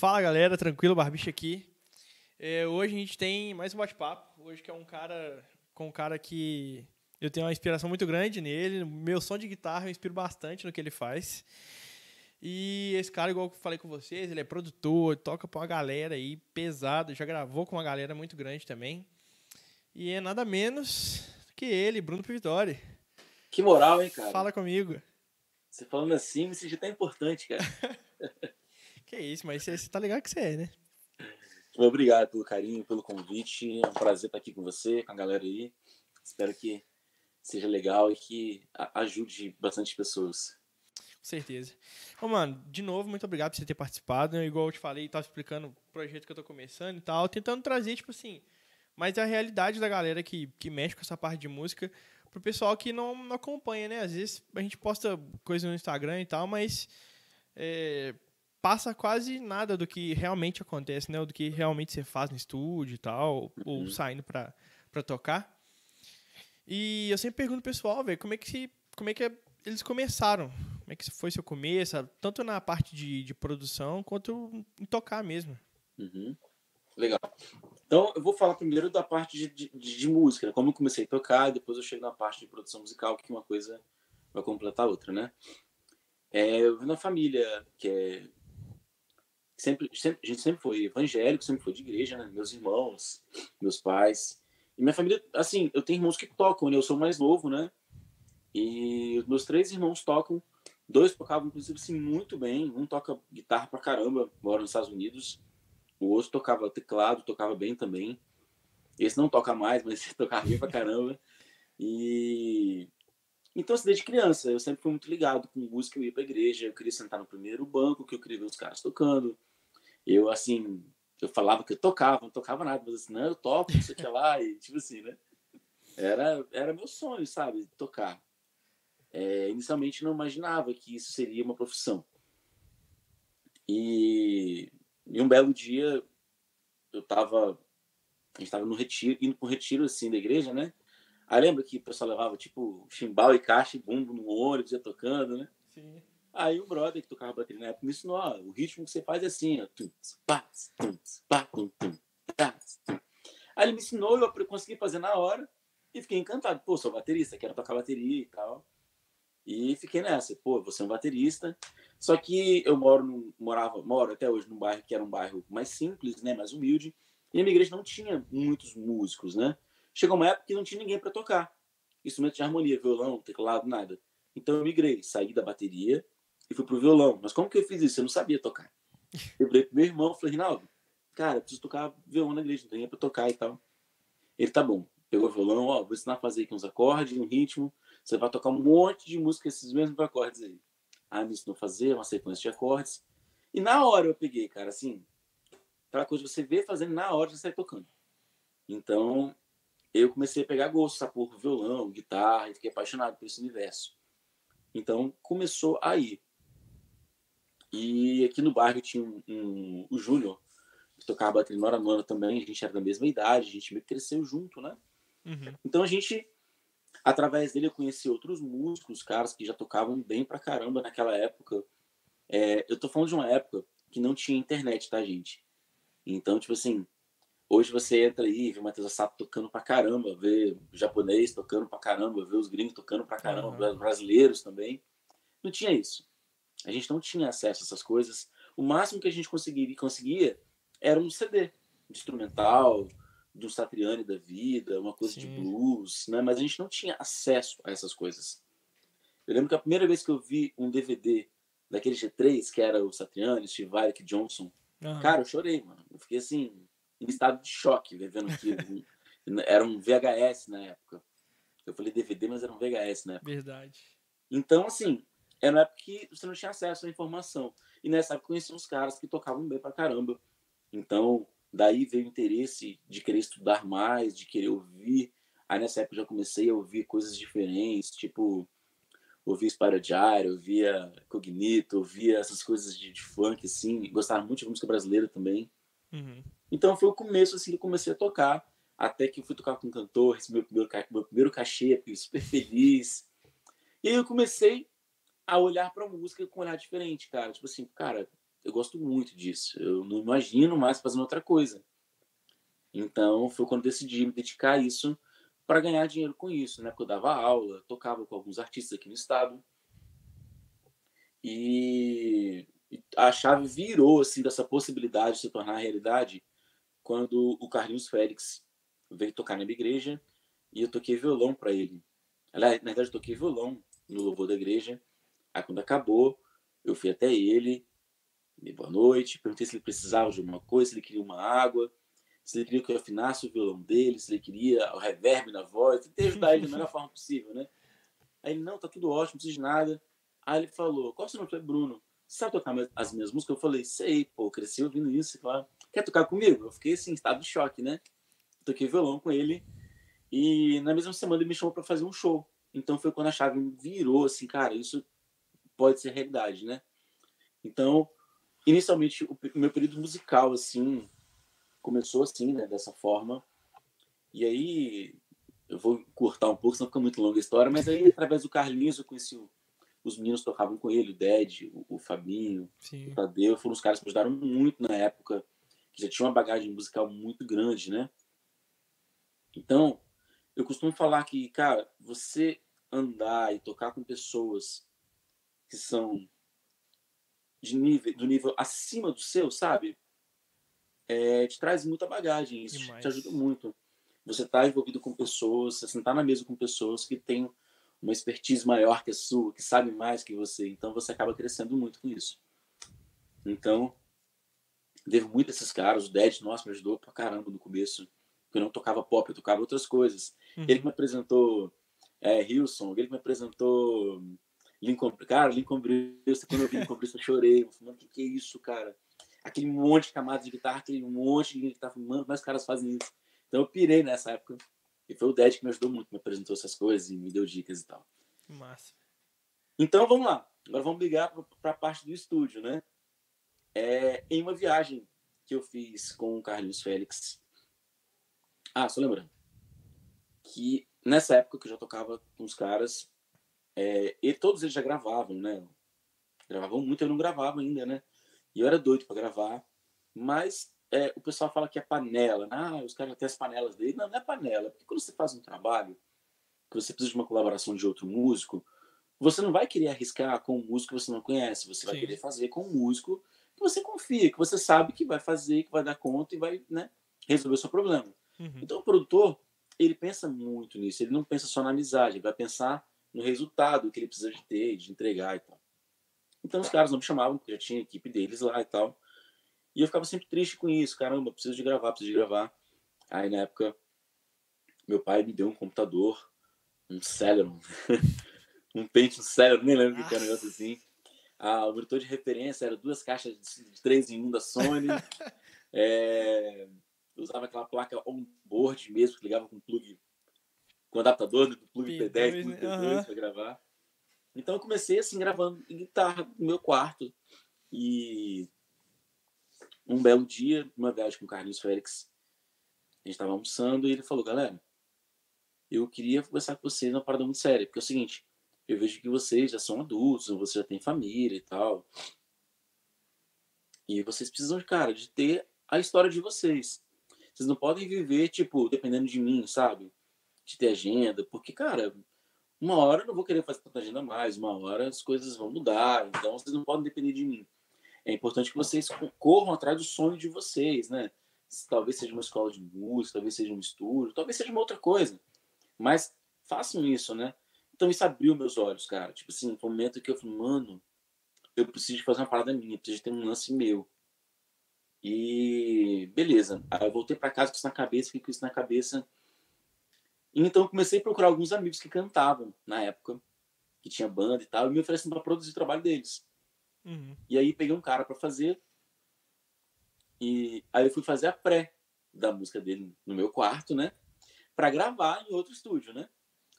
Fala galera, tranquilo, Barbicha aqui. É, hoje a gente tem mais um bate-papo. Hoje que é um cara com um cara que eu tenho uma inspiração muito grande nele. Meu som de guitarra eu inspiro bastante no que ele faz. E esse cara, igual eu falei com vocês, ele é produtor, toca pra uma galera aí pesada, já gravou com uma galera muito grande também. E é nada menos que ele, Bruno Vitória. Que moral, hein, cara? Fala comigo. Você falando assim, me senti até importante, cara. que isso, mas você, tá ligado que você é, né? Obrigado pelo carinho, pelo convite. É um prazer estar aqui com você, com a galera aí. Espero que seja legal e que ajude bastante pessoas. Com certeza. Ô, mano, de novo, muito obrigado por você ter participado. Igual eu te falei, tava explicando o projeto que eu tô começando e tal, tentando trazer, tipo assim, mais a realidade da galera que, que mexe com essa parte de música pro pessoal que não, não acompanha, né? Às vezes a gente posta coisa no Instagram e tal, mas é, passa quase nada do que realmente acontece, né? Do que realmente você faz no estúdio e tal, uhum. ou saindo pra, pra tocar. E eu sempre pergunto pro pessoal, velho, como é que como é que eles começaram? Como é que foi seu começo? Tanto na parte de, de produção quanto em tocar mesmo. Uhum. Legal. Então, eu vou falar primeiro da parte de, de, de, música, né? como eu comecei a tocar, depois eu chego na parte de produção musical, que uma coisa vai completar a outra, né? É, eu vi na família que é sempre, sempre, a gente sempre foi evangélico, sempre foi de igreja, né? Meus irmãos, meus pais. E minha família, assim, eu tenho irmãos que tocam, né? Eu sou mais novo, né? E os meus três irmãos tocam. Dois tocavam, inclusive, assim, muito bem. Um toca guitarra pra caramba, mora nos Estados Unidos. O outro tocava teclado, tocava bem também. Esse não toca mais, mas tocava bem pra caramba. E então, assim, desde criança, eu sempre fui muito ligado com música, eu ia pra igreja, eu queria sentar no primeiro banco, que eu queria ver os caras tocando. Eu, assim, eu falava que eu tocava, não tocava nada, mas assim, não, eu toco, não sei o que lá, e tipo assim, né? Era, era meu sonho, sabe, tocar. É, inicialmente não imaginava que isso seria uma profissão. E e um belo dia, eu tava. A gente tava no retiro, indo para um retiro assim da igreja, né? Aí lembra que o pessoal levava tipo chimbal e caixa e bumbo no ônibus, ia tocando, né? Sim. Aí o brother que tocava bateria na época me ensinou: ó, o ritmo que você faz é assim, ó. Aí ele me ensinou, eu consegui fazer na hora e fiquei encantado. Pô, sou baterista, quero tocar bateria e tal. E fiquei nessa, pô, você é um baterista. Só que eu moro no, morava, moro até hoje num bairro que era um bairro mais simples, né, mais humilde, e a minha igreja não tinha muitos músicos, né? Chegou uma época que não tinha ninguém para tocar. Instrumento de harmonia, violão, teclado, nada. Então eu migrei, saí da bateria e fui pro violão. Mas como que eu fiz isso? Eu não sabia tocar. Eu falei pro meu irmão, falei, Rinaldo, cara, preciso tocar violão na igreja, não tem pra tocar e tal. Ele, tá bom. Pegou o violão, ó, vou ensinar a fazer aqui uns acordes, um ritmo. Você vai tocar um monte de música, esses mesmos acordes aí. Aí me ensinou a fazer uma sequência de acordes. E na hora eu peguei, cara, assim, aquela coisa que você vê fazendo na hora você sai tocando. Então, eu comecei a pegar gosto, sabe, por violão, guitarra, e fiquei apaixonado por esse universo. Então, começou aí. E aqui no bairro tinha um, um, o Júnior, que tocava bateria no Hora também, a gente era da mesma idade, a gente meio que cresceu junto, né? Uhum. Então a gente Através dele eu conheci outros músicos, caras que já tocavam bem pra caramba naquela época. É, eu tô falando de uma época que não tinha internet, tá, gente? Então, tipo assim, hoje você entra aí e vê o Matheus Assato tocando pra caramba, vê o japonês tocando pra caramba, vê os gringos tocando pra caramba, uhum. brasileiros também. Não tinha isso. A gente não tinha acesso a essas coisas. O máximo que a gente conseguiria, conseguia era um CD de instrumental, do Satriani da vida, uma coisa Sim. de blues, né? Mas a gente não tinha acesso a essas coisas. Eu lembro que a primeira vez que eu vi um DVD daquele G3, que era o Satriani, Steve Vai, Johnson, uhum. cara, eu chorei, mano. Eu fiquei assim, em estado de choque vendo aquilo. era um VHS na época. Eu falei DVD, mas era um VHS na época. Verdade. Então, assim, era uma época que você não tinha acesso à informação. E nessa época eu conheci uns caras que tocavam bem pra caramba. Então, Daí veio o interesse de querer estudar mais, de querer ouvir. Aí nessa época eu já comecei a ouvir coisas diferentes, tipo ouvia Spyro ouvia Cognito, ouvia essas coisas de, de, funk, assim. Gostava muito de música brasileira também. Uhum. Então foi o começo, assim, que eu comecei a tocar. Até que eu fui tocar com cantor, esse meu primeiro, meu primeiro cachê, fiquei super feliz. E aí eu comecei a olhar pra música com um olhar diferente, cara. Tipo assim, cara, eu gosto muito disso. Eu não imagino mais fazendo outra coisa. Então, foi quando decidi me dedicar a isso para ganhar dinheiro com isso, né? Porque eu dava aula, tocava com alguns artistas aqui no estado. E a chave virou assim dessa possibilidade de se tornar realidade quando o Carlinhos Félix veio tocar na minha igreja e eu toquei violão para ele. Na verdade, eu toquei violão no louvor da igreja. Aí, quando acabou, eu fui até ele, dei boa noite, perguntei se ele precisava de alguma coisa, se ele queria uma água, se ele queria que eu afinasse o violão dele, se ele queria o reverb na voz, tentei ajudar ele da melhor forma possível, né? Aí ele, não, tá tudo ótimo, não precisa de nada. Aí ele falou, qual o seu nome? Bruno. Você sabe tocar as minhas músicas? Eu falei, sei, pô, cresci ouvindo isso. Falou, quer tocar comigo? Eu fiquei assim, em estado de choque, né? Toquei violão com ele e na mesma semana ele me chamou para fazer um show. Então foi quando a chave virou assim, cara, isso pode ser realidade, né? Então, inicialmente o meu período musical assim começou assim, né, dessa forma. E aí eu vou cortar um pouco, senão fica muito longa a história, mas aí através do Carlinhos eu conheci o, os meninos tocavam com ele, o Ded, o, o Fabinho, Sim. o Tadeu, foram os caras que me ajudaram muito na época, que já tinha uma bagagem musical muito grande, né? Então, eu costumo falar que, cara, você andar e tocar com pessoas que são de nível, do nível acima do seu, sabe? É, te traz muita bagagem, isso Demais. te ajuda muito. Você está envolvido com pessoas, você sentar na mesa com pessoas que têm uma expertise maior que a sua, que sabe mais que você, então você acaba crescendo muito com isso. Então, devo muito a esses caras, o Dead, nossa, me ajudou pra caramba no começo porque eu não tocava pop, eu tocava outras coisas. Uhum. Ele que me apresentou é, Hilson, ele que me apresentou Lincoln, cara, Lincoln Brewster, quando eu vi Lincoln Brewster, eu chorei, eu falei, mano, o que, que é isso, cara? Aquele monte de camadas de guitarra, aquele monte de guitarra, mano, mas os caras fazem isso. Então eu pirei nessa época, e foi o Ded que me ajudou muito, me apresentou essas coisas e me deu dicas e tal. Massa. Então vamos lá, agora vamos ligar para a parte do estúdio, né? É, em uma viagem que eu fiz com o Carlinhos Félix, ah, só lembrando. Que nessa época que eu já tocava com os caras, é, e todos eles já gravavam, né? Gravavam muito, eu não gravava ainda, né? E eu era doido para gravar, mas é, o pessoal fala que é panela. Né? Ah, os caras têm as panelas dele. Não, não é panela. Porque quando você faz um trabalho, que você precisa de uma colaboração de outro músico, você não vai querer arriscar com um músico que você não conhece. Você vai Sim. querer fazer com um músico que você confia, que você sabe que vai fazer, que vai dar conta e vai né, resolver o seu problema. Uhum. Então o produtor, ele pensa muito nisso, ele não pensa só na amizade, ele vai pensar no resultado que ele precisa de ter, de entregar e tal. Então os caras não me chamavam, porque já tinha a equipe deles lá e tal. E eu ficava sempre triste com isso, caramba, preciso de gravar, preciso de gravar. Aí na época, meu pai me deu um computador, um Celeron, um Pentium Celeron, nem lembro o que era um negócio assim. Ah, o monitor de referência era duas caixas de 3 em 1 da Sony. é, eu usava aquela placa on-board mesmo, que ligava com plug, com adaptador né, do plug P10, P10, plug P2 uhum. para gravar. Então eu comecei assim, gravando guitarra no meu quarto. E um belo dia, uma viagem com o Carlinhos Félix, a gente estava almoçando e ele falou, galera, eu queria conversar com vocês numa parada muito séria, porque é o seguinte, eu vejo que vocês já são adultos, vocês já têm família e tal. E vocês precisam, cara, de ter a história de vocês. Vocês não podem viver, tipo, dependendo de mim, sabe? De ter agenda, porque, cara, uma hora eu não vou querer fazer tanta agenda mais, uma hora as coisas vão mudar, então vocês não podem depender de mim. É importante que vocês corram atrás do sonho de vocês, né? Talvez seja uma escola de música, talvez seja um estúdio, talvez seja uma outra coisa. Mas façam isso, né? Então isso abriu meus olhos, cara. Tipo assim, foi um momento que eu falei, mano, eu preciso fazer uma parada minha, preciso ter um lance meu. E beleza. Aí eu voltei para casa com isso na cabeça, fiquei com isso na cabeça. Então comecei a procurar alguns amigos que cantavam na época, que tinha banda e tal, e me oferecendo para produzir o trabalho deles. Uhum. E aí peguei um cara para fazer. E aí eu fui fazer a pré da música dele no meu quarto, né? Para gravar em outro estúdio, né?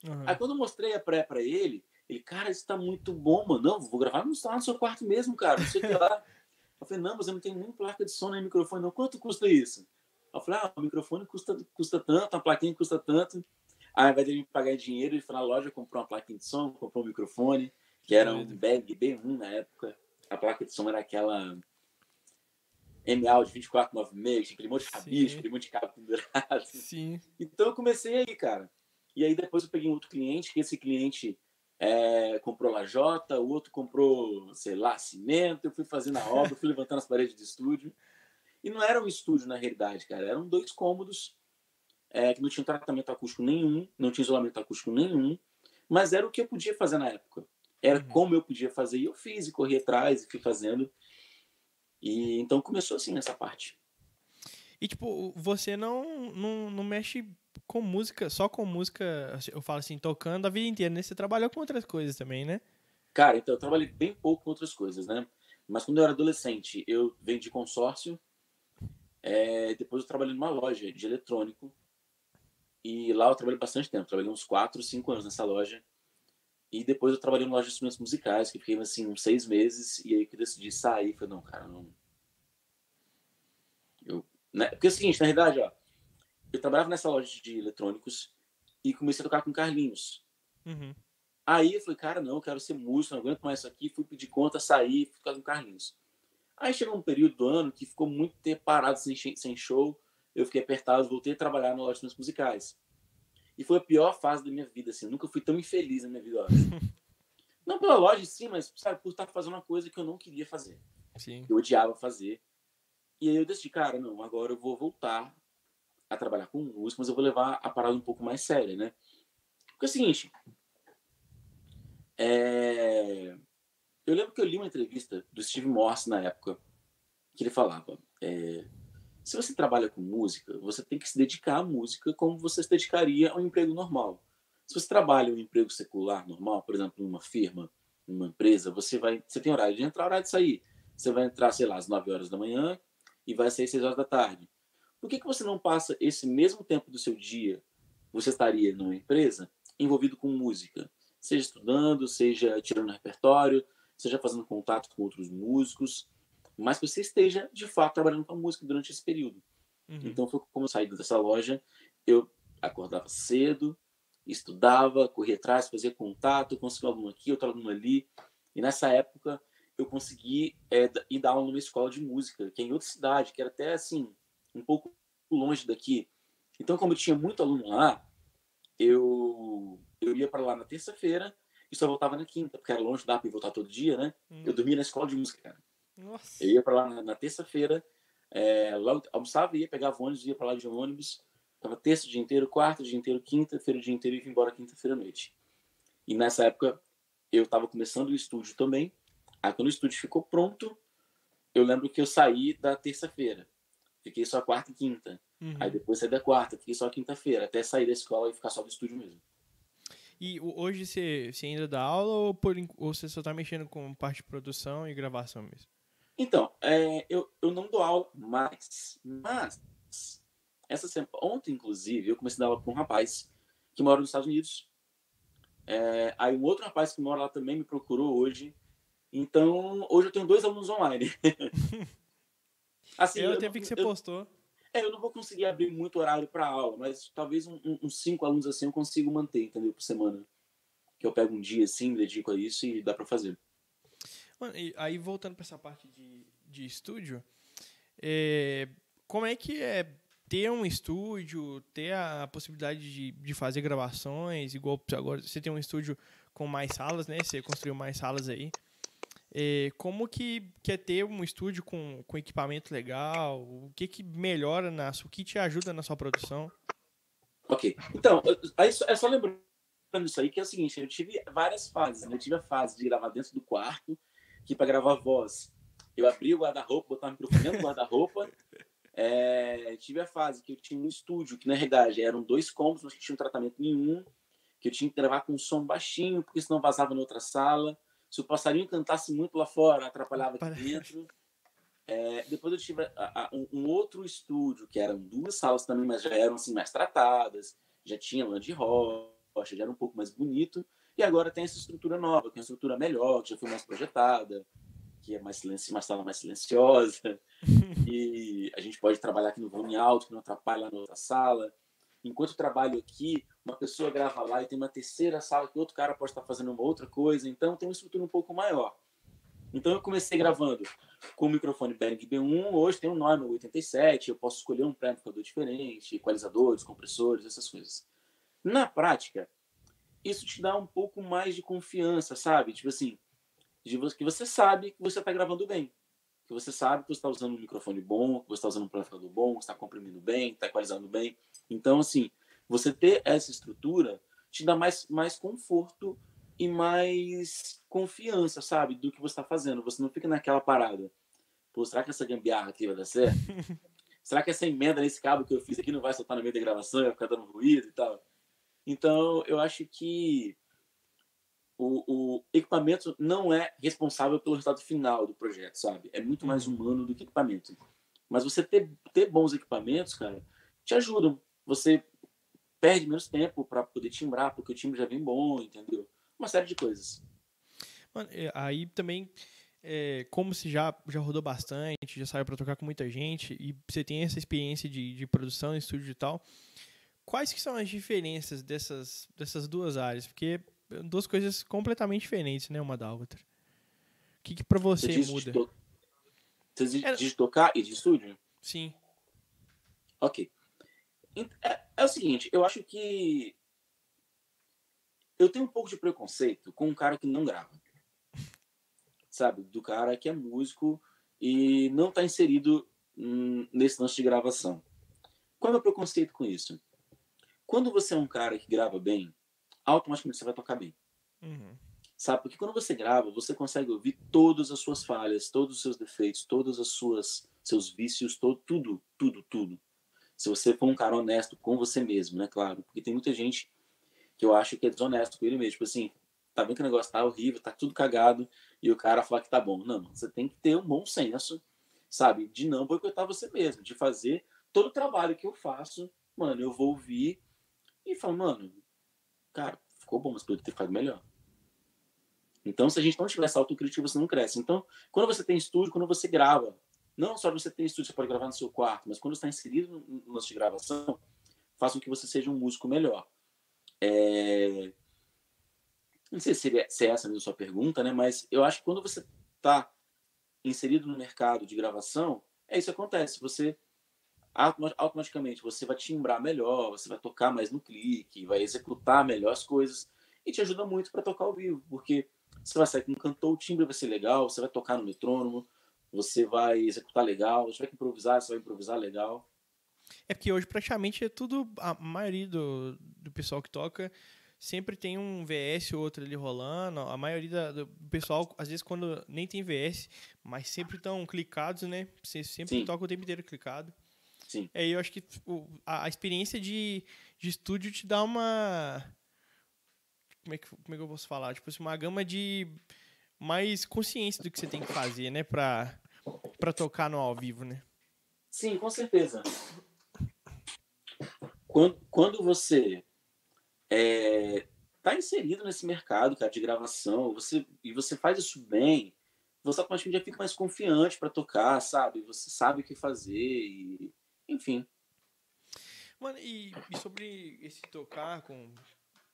Uhum. Aí quando eu mostrei a pré para ele, ele, cara, isso tá muito bom, mano. Não, vou gravar no, no seu quarto mesmo, cara. Não sei o que lá. Eu falei, não, mas eu não tenho nem placa de som nem microfone, não. Quanto custa isso? Eu falei, ah, o microfone custa, custa tanto, a plaquinha custa tanto. Aí, ao invés de ele me pagar dinheiro, ele foi na loja, comprou uma plaquinha de som, comprou um microfone, que era um Bag B1 na época. A placa de som era aquela MA de 2496, tinha aquele monte de cabis, aquele monte de cabo pendurado. Sim. Então eu comecei aí, cara. E aí depois eu peguei um outro cliente, que esse cliente é, comprou lajota, o outro comprou, sei lá, cimento. Eu fui fazendo a obra, fui levantando as paredes do estúdio. E não era um estúdio na realidade, cara. Eram dois cômodos é, que não tinham tratamento acústico nenhum, não tinha isolamento acústico nenhum, mas era o que eu podia fazer na época. Era uhum. como eu podia fazer. E eu fiz e corri atrás e fui fazendo. E então começou assim essa parte. E tipo, você não, não, não mexe com música, só com música, eu falo assim, tocando a vida inteira, né? Você trabalhou com outras coisas também, né? Cara, então eu trabalhei bem pouco com outras coisas, né? Mas quando eu era adolescente, eu vendi consórcio. É, depois eu trabalhei numa loja de eletrônico. E lá eu trabalhei bastante tempo. Trabalhei uns 4, 5 anos nessa loja. E depois eu trabalhei numa loja de instrumentos musicais, que fiquei assim uns seis meses. E aí que eu decidi sair. Falei, não, cara, não. Eu, né? Porque é o seguinte, na verdade, ó eu trabalhava nessa loja de eletrônicos e comecei a tocar com Carlinhos. Uhum. Aí eu falei, cara, não, eu quero ser músico, não aguento mais isso aqui. Fui pedir conta, saí, fui tocar com Carlinhos. Aí chegou um período do ano que ficou muito tempo parado sem, sem show. Eu fiquei apertado, voltei a trabalhar na loja de musicais. E foi a pior fase da minha vida, assim. Eu nunca fui tão infeliz na minha vida. não pela loja, sim, mas sabe, por estar fazendo uma coisa que eu não queria fazer. Sim. Eu odiava fazer. E aí eu decidi, cara, não, agora eu vou voltar a trabalhar com música, mas eu vou levar a parada um pouco mais séria, né? Porque é o seguinte, é... eu lembro que eu li uma entrevista do Steve Morse na época, que ele falava, é... se você trabalha com música, você tem que se dedicar à música como você se dedicaria a um emprego normal. Se você trabalha um emprego secular normal, por exemplo, em uma firma, em uma empresa, você vai, você tem horário de entrar, horário de sair. Você vai entrar, sei lá, às 9 horas da manhã e vai sair às 6 horas da tarde. Por que, que você não passa esse mesmo tempo do seu dia, você estaria numa empresa, envolvido com música? Seja estudando, seja tirando repertório, seja fazendo contato com outros músicos, mas que você esteja, de fato, trabalhando com a música durante esse período. Uhum. Então, foi como eu saí dessa loja, eu acordava cedo, estudava, corria atrás, fazia contato, conseguia um aluno aqui, outro aluno ali. E nessa época, eu consegui é, ir dar aula numa escola de música, que é em outra cidade, que era até assim, um pouco longe daqui. Então, como eu tinha muito aluno lá, eu, eu ia para lá na terça-feira e só voltava na quinta, porque era longe, dá para voltar todo dia, né? Hum. Eu dormia na escola de música, cara. Nossa. Eu ia para lá na, na terça-feira, é, logo almoçava, ia, pegava ônibus, ia para lá de ônibus, ficava terça o dia inteiro, quarta o dia inteiro, quinta-feira o dia inteiro e ia embora quinta-feira à noite. E nessa época eu estava começando o estúdio também. Aí quando o estúdio ficou pronto, eu lembro que eu saí da terça-feira. Fiquei só quarta e quinta. Uhum. Aí depois saí da quarta, fiquei só quinta-feira, até sair da escola e ficar só no estúdio mesmo. E hoje você, você ainda dá aula ou, por, ou você só tá mexendo com parte de produção e gravação mesmo? Então, é, eu, eu não dou aula mais, mas essa semana, ontem, inclusive, eu comecei a dar aula com um rapaz que mora nos Estados Unidos. É, aí um outro rapaz que mora lá também me procurou hoje. Então, hoje eu tenho dois alunos online. Assim, eu, eu teve que você eu, postou. É, eu não vou conseguir abrir muito horário para aula, mas talvez uns um, um, cinco alunos assim eu consigo manter, entendeu? Por semana. Que eu pego um dia assim, dedico a isso e dá para fazer. Mano, aí voltando para essa parte de, de estúdio, é, como é que é ter um estúdio, ter a possibilidade de, de fazer gravações, igual agora você tem um estúdio com mais salas, né? Você construiu mais salas aí. É, como que, que é ter um estúdio com, com equipamento legal? O que, que melhora na o que te ajuda na sua produção? Ok. Então, é só lembrando isso aí que é o seguinte, eu tive várias fases. Né? Eu tive a fase de gravar dentro do quarto, que para gravar voz, eu abri o guarda-roupa, botava o microfone dentro do guarda-roupa. É, tive a fase que eu tinha um estúdio, que na realidade eram dois cômodos, mas que tinha um tratamento nenhum, que eu tinha que gravar com som baixinho, porque senão vazava na outra sala se o passarinho cantasse muito lá fora, atrapalhava aqui dentro. É, depois eu tive a, a, um, um, outro estúdio, que eram duas salas também, mas já eram assim, mais tratadas, já tinha de rocha, já era um pouco mais bonito. E agora tem essa estrutura nova, que é uma estrutura melhor, que já foi mais projetada, que é mais silencio, uma sala mais silenciosa. e a gente pode trabalhar aqui no volume alto, que não atrapalha na outra sala. Enquanto eu trabalho aqui, uma pessoa grava lá e tem uma terceira sala que outro cara pode estar fazendo uma outra coisa, então tem uma estrutura um pouco maior. Então eu comecei gravando com o microfone Behring B1, hoje tem um Neumann 87, eu posso escolher um pré-amplificador diferente, equalizadores, compressores, essas coisas. Na prática, isso te dá um pouco mais de confiança, sabe? Tipo assim, de que você sabe que você está gravando bem. Que você sabe que você está usando um microfone bom, que você está usando um amplificador bom, que está comprimindo bem, está equalizando bem. Então, assim, você ter essa estrutura te dá mais, mais conforto e mais confiança, sabe, do que você está fazendo. Você não fica naquela parada. Pô, será que essa gambiarra aqui vai dar certo? será que essa emenda nesse cabo que eu fiz aqui não vai soltar no meio da gravação, vai ficar dando ruído e tal? Então, eu acho que o, o, equipamento não é responsável pelo resultado final do projeto, sabe? É muito mais uhum. humano do que equipamento. Mas você ter, ter bons equipamentos, cara, te ajudam. Você perde menos tempo para poder timbrar, porque o timbre já vem bom, entendeu? Uma série de coisas. Mano, aí também, é, como você já, já rodou bastante, já saiu para tocar com muita gente, e você tem essa experiência de, de produção, estúdio e tal, quais que são as diferenças dessas, dessas duas áreas? Porque duas coisas completamente diferentes, né, uma da outra. O que, que para você, você muda? De. Você diz é... de tocar e de estúdio? Sim. Ok. É, é, o seguinte, eu acho que eu tenho um pouco de preconceito com um cara que não grava. Sabe? Do cara que é músico e não está inserido nesse lance de gravação. Qual é o meu preconceito com isso? Quando você é um cara que grava bem, automaticamente você vai tocar bem. Uhum. Sabe? Porque quando você grava, você consegue ouvir todas as suas falhas, todos os seus defeitos, todas as suas seus vícios, todo, tudo, tudo, tudo. Se você for um cara honesto com você mesmo, né? Claro. Porque tem muita gente que eu acho que é desonesto com ele mesmo. Tipo assim, tá vendo que o negócio tá horrível, tá tudo cagado, e o cara fala que tá bom. Não, você tem que ter um bom senso, sabe? De não boicotar você mesmo, de fazer todo o trabalho que eu faço, mano, eu vou ouvir e fala, mano, cara, ficou bom, mas poderia ter ficado melhor. Então, se a gente não tiver essa autocrítica, você não cresce. Então, quando você tem estúdio, quando você grava, não só você tem estúdio, você pode gravar no seu quarto, mas quando está inserido no lance de gravação, faça com que você seja um músico melhor. É... Não sei se é, se é essa mesmo a sua pergunta, né? Mas eu acho que quando você está inserido no mercado de gravação, é isso que acontece. Você automaticamente você vai timbrar melhor, você vai tocar mais no clique, vai executar melhor as coisas e te ajuda muito para tocar ao vivo, porque você vai sair com um cantor, o timbre vai ser legal, você vai tocar no metrônomo, você vai executar legal, você vai improvisar, você vai improvisar legal. É porque hoje praticamente é tudo, a maioria do, do pessoal que toca sempre tem um VS ou outro ali rolando. A maioria do pessoal, às vezes, quando nem tem VS, mas sempre estão clicados, né? Você sempre Sim. toca o tempo inteiro clicado. Sim. É, eu acho que tipo, a, a, experiência de, de estúdio te dá uma. Como é, que, como é que eu posso falar? Tipo assim, uma gama de mais consciência do que você tem que fazer, né? Pra, pra tocar no ao vivo, né? Sim, com certeza. Quando, quando você é, tá inserido nesse mercado, cara, de gravação, você, e você faz isso bem, você automaticamente já fica mais confiante para tocar, sabe? Você sabe o que fazer e enfim. Mano, e, e sobre esse tocar com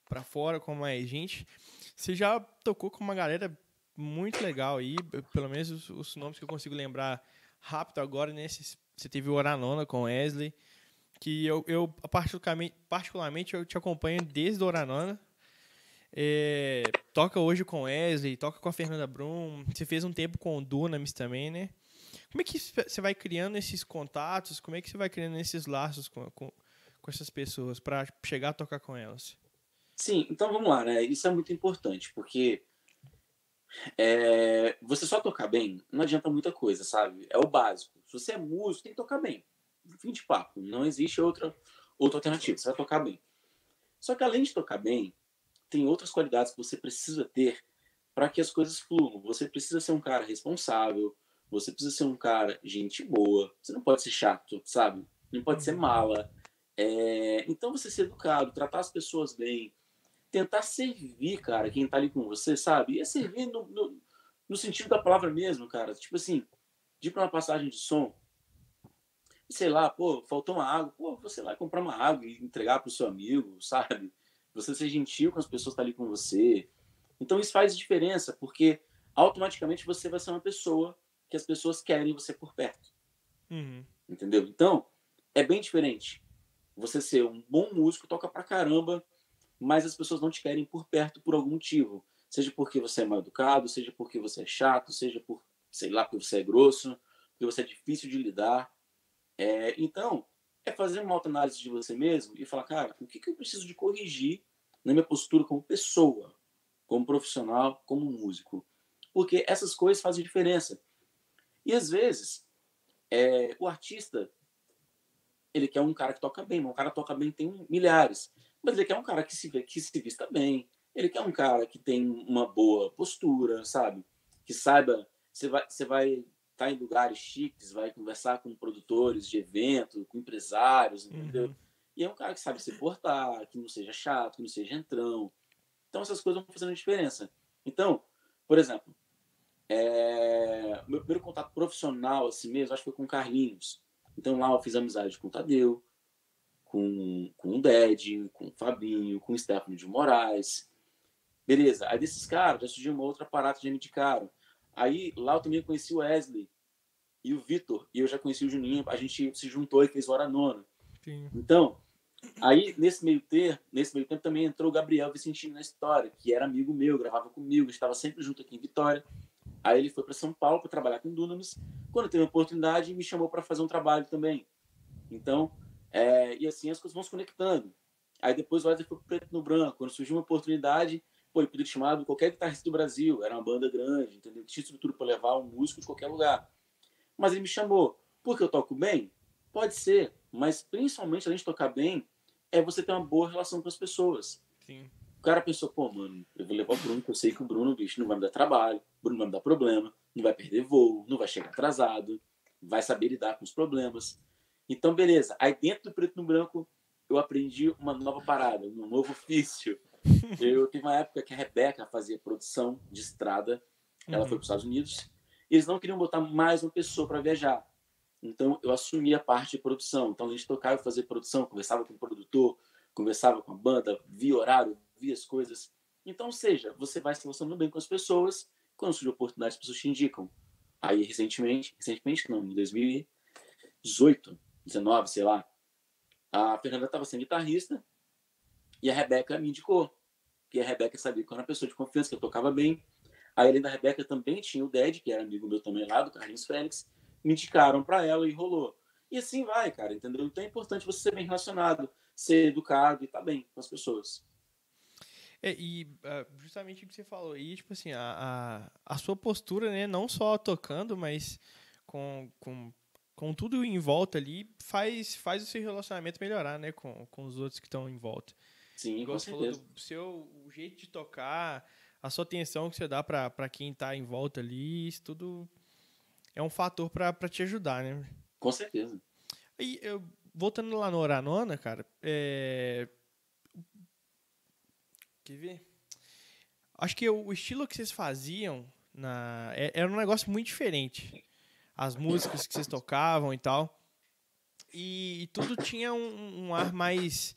para fora com mais gente, você já tocou com uma galera muito legal aí, pelo menos os, os nomes que eu consigo lembrar rápido agora, né? Você teve o Oranona com Wesley, que eu, eu particularmente, particularmente eu te acompanho desde o Oranona. É, toca hoje com Wesley, toca com a Fernanda Brum. Você fez um tempo com o Dunamis também, né? Como é que você vai criando esses contatos? Como é que você vai criando esses laços com, com, com essas pessoas para chegar a tocar com elas? Sim, então vamos lá, né? Isso é muito importante, porque é, você só tocar bem não adianta muita coisa, sabe? É o básico. Se você é músico, tem que tocar bem. Fim de papo. Não existe outra, outra alternativa. Você vai tocar bem. Só que além de tocar bem, tem outras qualidades que você precisa ter para que as coisas fluam. Você precisa ser um cara responsável, você precisa ser um cara gente boa. Você não pode ser chato, sabe? Não pode ser uhum. mala. É... Então você ser educado, tratar as pessoas bem, tentar servir, cara, quem tá ali com você, sabe? E é servir no, no, no sentido da palavra mesmo, cara. Tipo assim, de para uma passagem de som, sei lá, pô, faltou uma água, pô, você lá comprar uma água e entregar pro seu amigo, sabe? Você ser gentil com as pessoas que tá ali com você. Então isso faz diferença, porque automaticamente você vai ser uma pessoa que as pessoas querem você por perto. Uhum. Entendeu? Então, é bem diferente. Você ser um bom músico, toca pra caramba, mas as pessoas não te querem por perto por algum motivo. Seja porque você é mal educado, seja porque você é chato, seja por, sei lá, porque você é grosso, porque você é difícil de lidar. É, então, é fazer uma autoanálise de você mesmo e falar, cara, o que, que eu preciso de corrigir na minha postura como pessoa, como profissional, como músico? Porque essas coisas fazem diferença. E às vezes, é, o artista, ele quer um cara que toca bem, mas um cara que toca bem tem milhares. Mas ele quer um cara que se, que se vista bem, ele quer um cara que tem uma boa postura, sabe? Que saiba, você vai, você vai tá em lugares chiques, vai conversar com produtores de evento, com empresários, entendeu? Uhum. E é um cara que sabe se portar, que não seja chato, que não seja entrão. Então essas coisas vão fazendo diferença. Então, por exemplo, é... meu primeiro contato profissional assim mesmo, acho que foi com o Carlinhos. Então lá eu fiz amizade com o Tadeu, com, com o Ded, com o Fabinho, com o Stefano de Moraes. Beleza, aí desses caras já surgiu uma outra parada de me indicaram. Aí lá eu também conheci o Wesley e o Vitor, e eu já conheci o Juninho, a gente se juntou e fez Hora Nona. Sim. Então, aí nesse meio, ter, nesse meio tempo também entrou o Gabriel Vicentino na história, que era amigo meu, gravava comigo, estava sempre junto aqui em Vitória. Aí ele foi para São Paulo para trabalhar com Dunamis. Quando teve a oportunidade, me chamou para fazer um trabalho também. Então, é, e assim as coisas vão se conectando. Aí depois o Wesley foi Preto no Branco. Quando surgiu uma oportunidade, pô, ele podia ter chamado qualquer guitarrista do Brasil, era uma banda grande, entendeu? Tinha estrutura para levar um músico de qualquer lugar. Mas ele me chamou. Porque eu toco bem? Pode ser, mas principalmente além de tocar bem, é você ter uma boa relação com as pessoas. Sim. O cara pensou, pô, mano, eu vou levar o Bruno, porque eu sei que o Bruno, bicho, não vai me dar trabalho, o Bruno não vai me dar problema, não vai perder voo, não vai chegar atrasado, vai saber lidar com os problemas. Então, beleza. Aí dentro do preto no branco, eu aprendi uma nova parada, um novo ofício. Eu tive uma época que a Rebeca fazia produção de estrada. Ela uhum. foi para os Estados Unidos. E eles não queriam botar mais uma pessoa para viajar. Então eu assumi a parte de produção. Então a gente tocava e fazia produção, conversava com o produtor, conversava com a banda, via horário, via as coisas. Então, seja, você vai se relacionando bem com as pessoas. Quando surge oportunidade, as pessoas te indicam. Aí, recentemente, recentemente não, em 2018, 19, sei lá, a Fernanda estava sendo guitarrista e a Rebeca me indicou. Porque a Rebeca sabia que eu era uma pessoa de confiança, que eu tocava bem. Aí, além da Rebeca, também tinha o Ded, que era amigo meu também lá, do Carlinhos Félix. Me indicaram para ela e rolou. E assim vai, cara, entendeu? Então é importante você ser bem relacionado, ser educado e estar tá bem com as pessoas. É, e uh, justamente o que você falou aí, tipo assim, a, a, a, sua postura, né, não só tocando, mas com, com, com tudo em volta ali, faz, faz o seu relacionamento melhorar, né, com, com os outros que estão em volta. Sim, Igual com você certeza. falou, do seu, o jeito de tocar, a sua atenção que você dá para quem está em volta ali, isso tudo é um fator para te ajudar, né? Com certeza. E eu, voltando lá no Oranona, cara, é... Quer ver? Acho que o estilo que vocês faziam na... É, era um negócio muito diferente. As músicas que vocês tocavam e tal. E, e tudo tinha um, um ar mais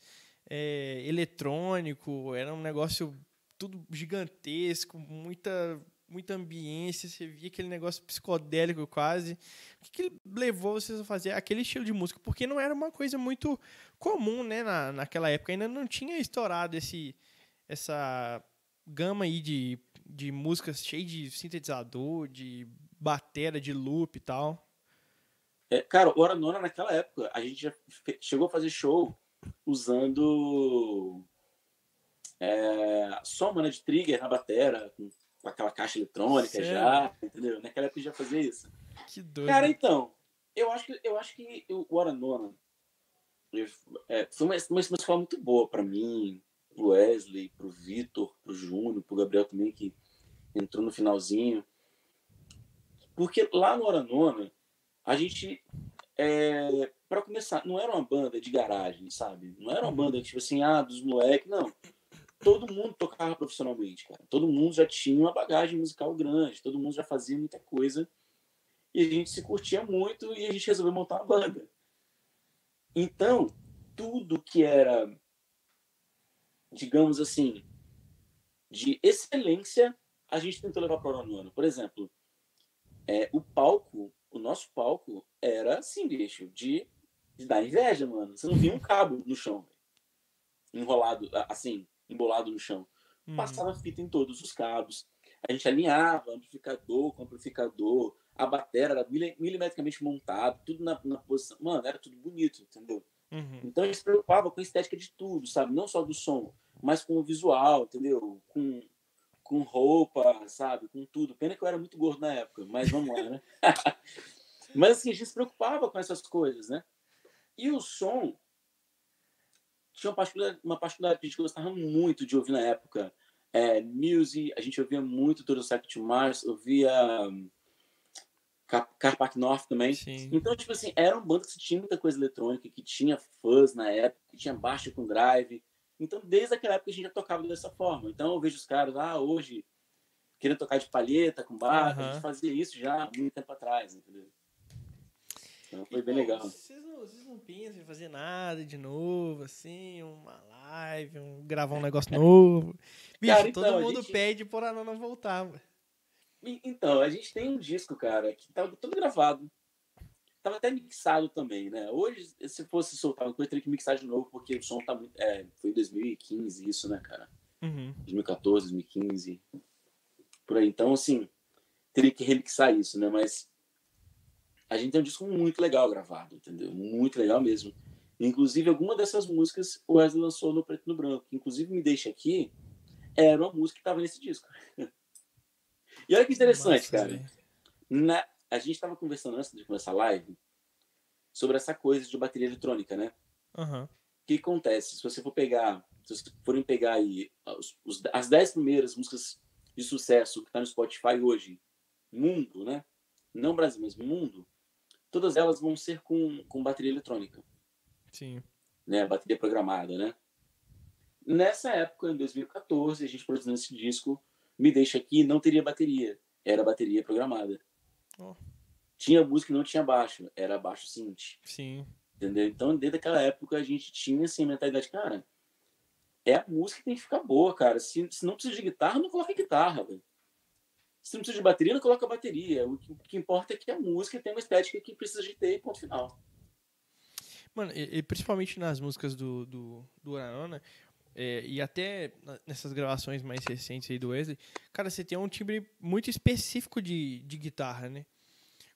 é, eletrônico, era um negócio tudo gigantesco, muita muita ambiência, você via aquele negócio psicodélico quase. O que, que levou vocês a fazer aquele estilo de música? Porque não era uma coisa muito comum, né, na, naquela época. Ainda não tinha estourado esse, essa gama aí de, de músicas cheias de sintetizador, de batera, de loop e tal. É, cara, o Hora Nona naquela época, a gente já chegou a fazer show usando é, soma né, de trigger na batera, com, com aquela caixa eletrônica Sério? já, entendeu? Naquela época já fazia isso. Que doido. Cara, então, eu acho que, eu acho que o Hora Nona é, foi uma, uma, uma escola muito boa para mim, pro Wesley, pro Vitor, pro Júnior, pro Gabriel também, que entrou no finalzinho. Porque lá no Hora Nona, a gente é, para começar, não era uma banda de garagem, sabe? Não era uma banda tipo assim, ah, dos moleques, não. Todo mundo tocava profissionalmente, cara. Todo mundo já tinha uma bagagem musical grande, todo mundo já fazia muita coisa. E a gente se curtia muito e a gente resolveu montar uma banda. Então, tudo que era, digamos assim, de excelência, a gente tentou levar para o ano ano. Por exemplo, é, o palco, o nosso palco era assim, bicho, de, de dar inveja, mano. Você não via um cabo no chão, enrolado, assim, embolado no chão. Uhum. Passava fita em todos os cabos. A gente alinhava amplificador com amplificador. A bateria era milimetricamente montado, tudo na, na posição. Mano, era tudo bonito, entendeu? Uhum. Então gente se preocupava com a estética de tudo, sabe? Não só do som, mas com o visual, entendeu? Com, com roupa, sabe? Com tudo. Pena que eu era muito gordo na época, mas vamos lá, né? mas assim, a gente se preocupava com essas coisas, né? E o som tinha uma particularidade, que a gente gostava muito de ouvir na época. É, music, a gente ouvia muito todo o Sect Mars, ouvia um, Carpac North também. Sim. Então, tipo assim, era uma banda que tinha muita coisa eletrônica, que tinha fuzz na época, que tinha baixo com drive. Então, desde aquela época a gente já tocava dessa forma. Então, eu vejo os caras, ah, hoje, querendo tocar de palheta, com barra, uhum. a gente fazia isso já há muito tempo atrás, entendeu? Então, foi e, bem pô, legal. Vocês não, vocês não pensam em fazer nada de novo, assim, uma live, um, gravar um negócio novo? Bicho, cara, então, todo mundo gente... pede por a Nana voltar, mano. Então, a gente tem um disco, cara, que tá todo gravado. Tava até mixado também, né? Hoje, se fosse soltar uma coisa, teria que mixar de novo, porque o som tá muito. É, foi em 2015 isso, né, cara? Uhum. 2014, 2015. Por aí. Então, assim, teria que remixar isso, né? Mas a gente tem um disco muito legal gravado, entendeu? Muito legal mesmo. Inclusive, alguma dessas músicas o Wesley lançou no Preto e no Branco. Inclusive, Me Deixa Aqui era uma música que tava nesse disco. E olha que interessante, Nossa, cara. Na, a gente estava conversando antes de começar a live sobre essa coisa de bateria eletrônica, né? Uhum. O que acontece? Se você for pegar, se vocês forem pegar aí os, os, as dez primeiras músicas de sucesso que está no Spotify hoje, mundo, né? Não Brasil, mas mundo, todas elas vão ser com, com bateria eletrônica. Sim. Né? Bateria programada, né? Nessa época, em 2014, a gente produzindo esse disco, me Deixa Aqui não teria bateria, era bateria programada. Oh. Tinha música e não tinha baixo, era baixo synth. Sim. Entendeu? Então, desde aquela época, a gente tinha assim, a mentalidade, cara, é a música que tem que ficar boa, cara. Se, se não precisa de guitarra, não coloca guitarra, velho. Se não precisa de bateria, não coloca bateria. O que, o que importa é que a música tem uma estética que precisa de ter, ponto final. Mano, e, e principalmente nas músicas do, do, do Uranona, é, e até nessas gravações mais recentes aí do Wesley, cara, você tem um timbre muito específico de, de guitarra, né?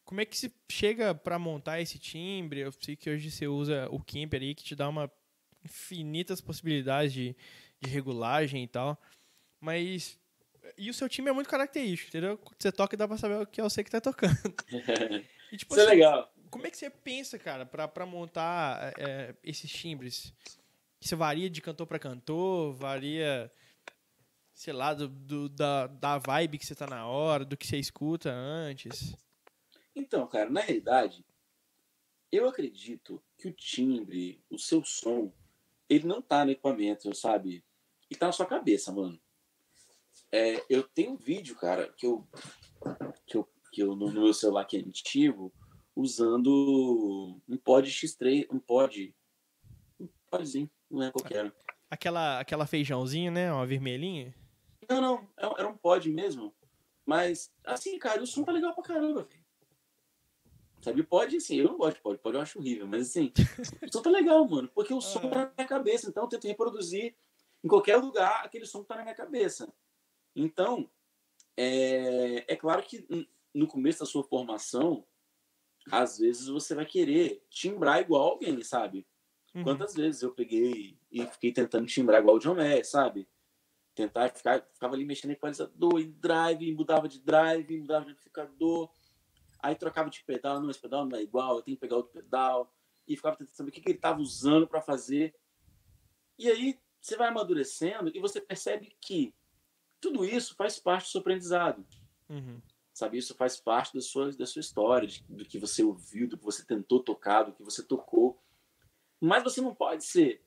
Como é que se chega para montar esse timbre? Eu sei que hoje você usa o Kemper aí, que te dá uma infinitas possibilidades de, de regulagem e tal. Mas. E o seu time é muito característico, entendeu? Você toca e dá pra saber o que é você que tá tocando. e, tipo, Isso é assim, é legal. Como é que você pensa, cara, pra, pra montar é, esses timbres? Isso varia de cantor para cantor, varia, sei lá, do, do, da, da vibe que você tá na hora, do que você escuta antes. Então, cara, na realidade, eu acredito que o timbre, o seu som, ele não tá no equipamento, sabe? E tá na sua cabeça, mano. É, eu tenho um vídeo, cara, que eu, que eu, que eu no meu celular que é antigo, usando um pod X3, um pod, um podzinho, não é qualquer. Aquela, aquela feijãozinha, né? Uma vermelhinha? Não, não. É era um pod mesmo. Mas, assim, cara, o som tá legal pra caramba, velho. Sabe, pode, assim, eu não gosto de pod, pod eu acho horrível, mas assim, o som tá legal, mano, porque o som tá na minha cabeça, então eu tento reproduzir em qualquer lugar aquele som que tá na minha cabeça. Então, é, é claro que no começo da sua formação, às vezes você vai querer timbrar igual alguém, sabe? Uhum. Quantas vezes eu peguei e fiquei tentando timbrar igual o John Mayer, sabe? Tentar ficar, ficava ali mexendo em equalizador, em drive, mudava de drive, mudava de amplificador, aí trocava de pedal, não, esse pedal não é igual, eu tenho que pegar outro pedal, e ficava tentando saber o que, que ele estava usando para fazer. E aí você vai amadurecendo e você percebe que tudo isso faz parte do seu aprendizado. Uhum. Sabe, isso faz parte da sua, da sua história, de, do que você ouviu, do que você tentou tocar, do que você tocou. Mas você não pode ser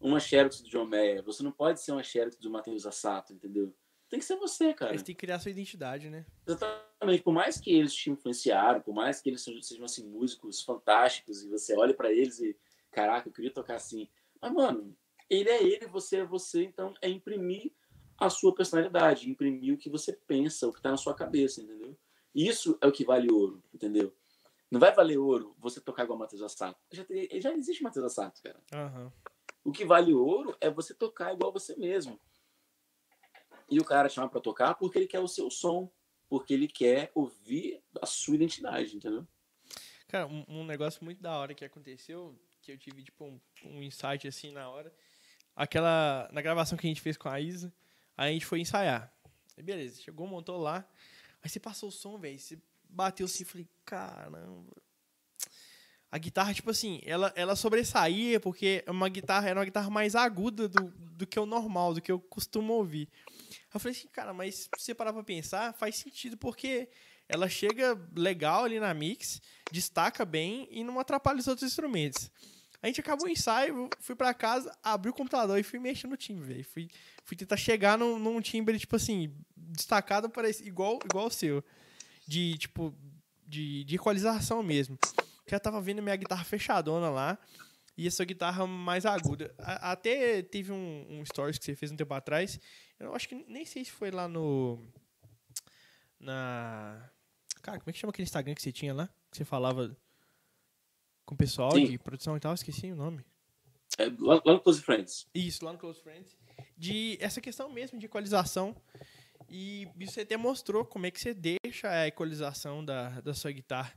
uma Xerox do John Mayer, você não pode ser uma Xerox do Matheus Assato, entendeu? Tem que ser você, cara. Eles têm que criar sua identidade, né? Exatamente. Por mais que eles te influenciaram, por mais que eles sejam assim, músicos fantásticos e você olhe para eles e, caraca, eu queria tocar assim. Mas, mano, ele é ele, você é você, então é imprimir a sua personalidade, imprimir o que você pensa, o que está na sua cabeça, entendeu? Isso é o que vale ouro, entendeu? Não vai valer ouro você tocar igual Matheus Assato. Já, já existe Matheus Assato, cara. Uhum. O que vale ouro é você tocar igual você mesmo. E o cara te chama para tocar porque ele quer o seu som, porque ele quer ouvir a sua identidade, entendeu? Cara, um, um negócio muito da hora que aconteceu, que eu tive tipo um, um insight assim na hora, aquela na gravação que a gente fez com a Isa, aí a gente foi ensaiar. Aí beleza, chegou, montou lá, aí você passou o som, velho, você bateu assim, falei, caramba. A guitarra, tipo assim, ela, ela sobressaía porque uma guitarra era uma guitarra mais aguda do, do que o normal, do que eu costumo ouvir. Eu falei assim, cara, mas se você parar pra pensar, faz sentido, porque ela chega legal ali na mix, destaca bem e não atrapalha os outros instrumentos. A gente acabou o ensaio, fui para casa, abri o computador e fui mexendo no timbre, velho. Fui, fui tentar chegar num, num timbre, tipo assim, destacado, parece igual, igual o seu de, tipo, de, de equalização mesmo. Já tava vendo minha guitarra fechadona lá e essa guitarra mais aguda. A, até teve um, um stories que você fez um tempo atrás. Eu acho que nem sei se foi lá no. Na. Cara, como é que chama aquele Instagram que você tinha lá? Que você falava com o pessoal Sim. de produção e tal, esqueci o nome. É, lá, lá no Close Friends. Isso, lá no Close Friends. De essa questão mesmo de equalização. E você até mostrou como é que você deixa a equalização da, da sua guitarra.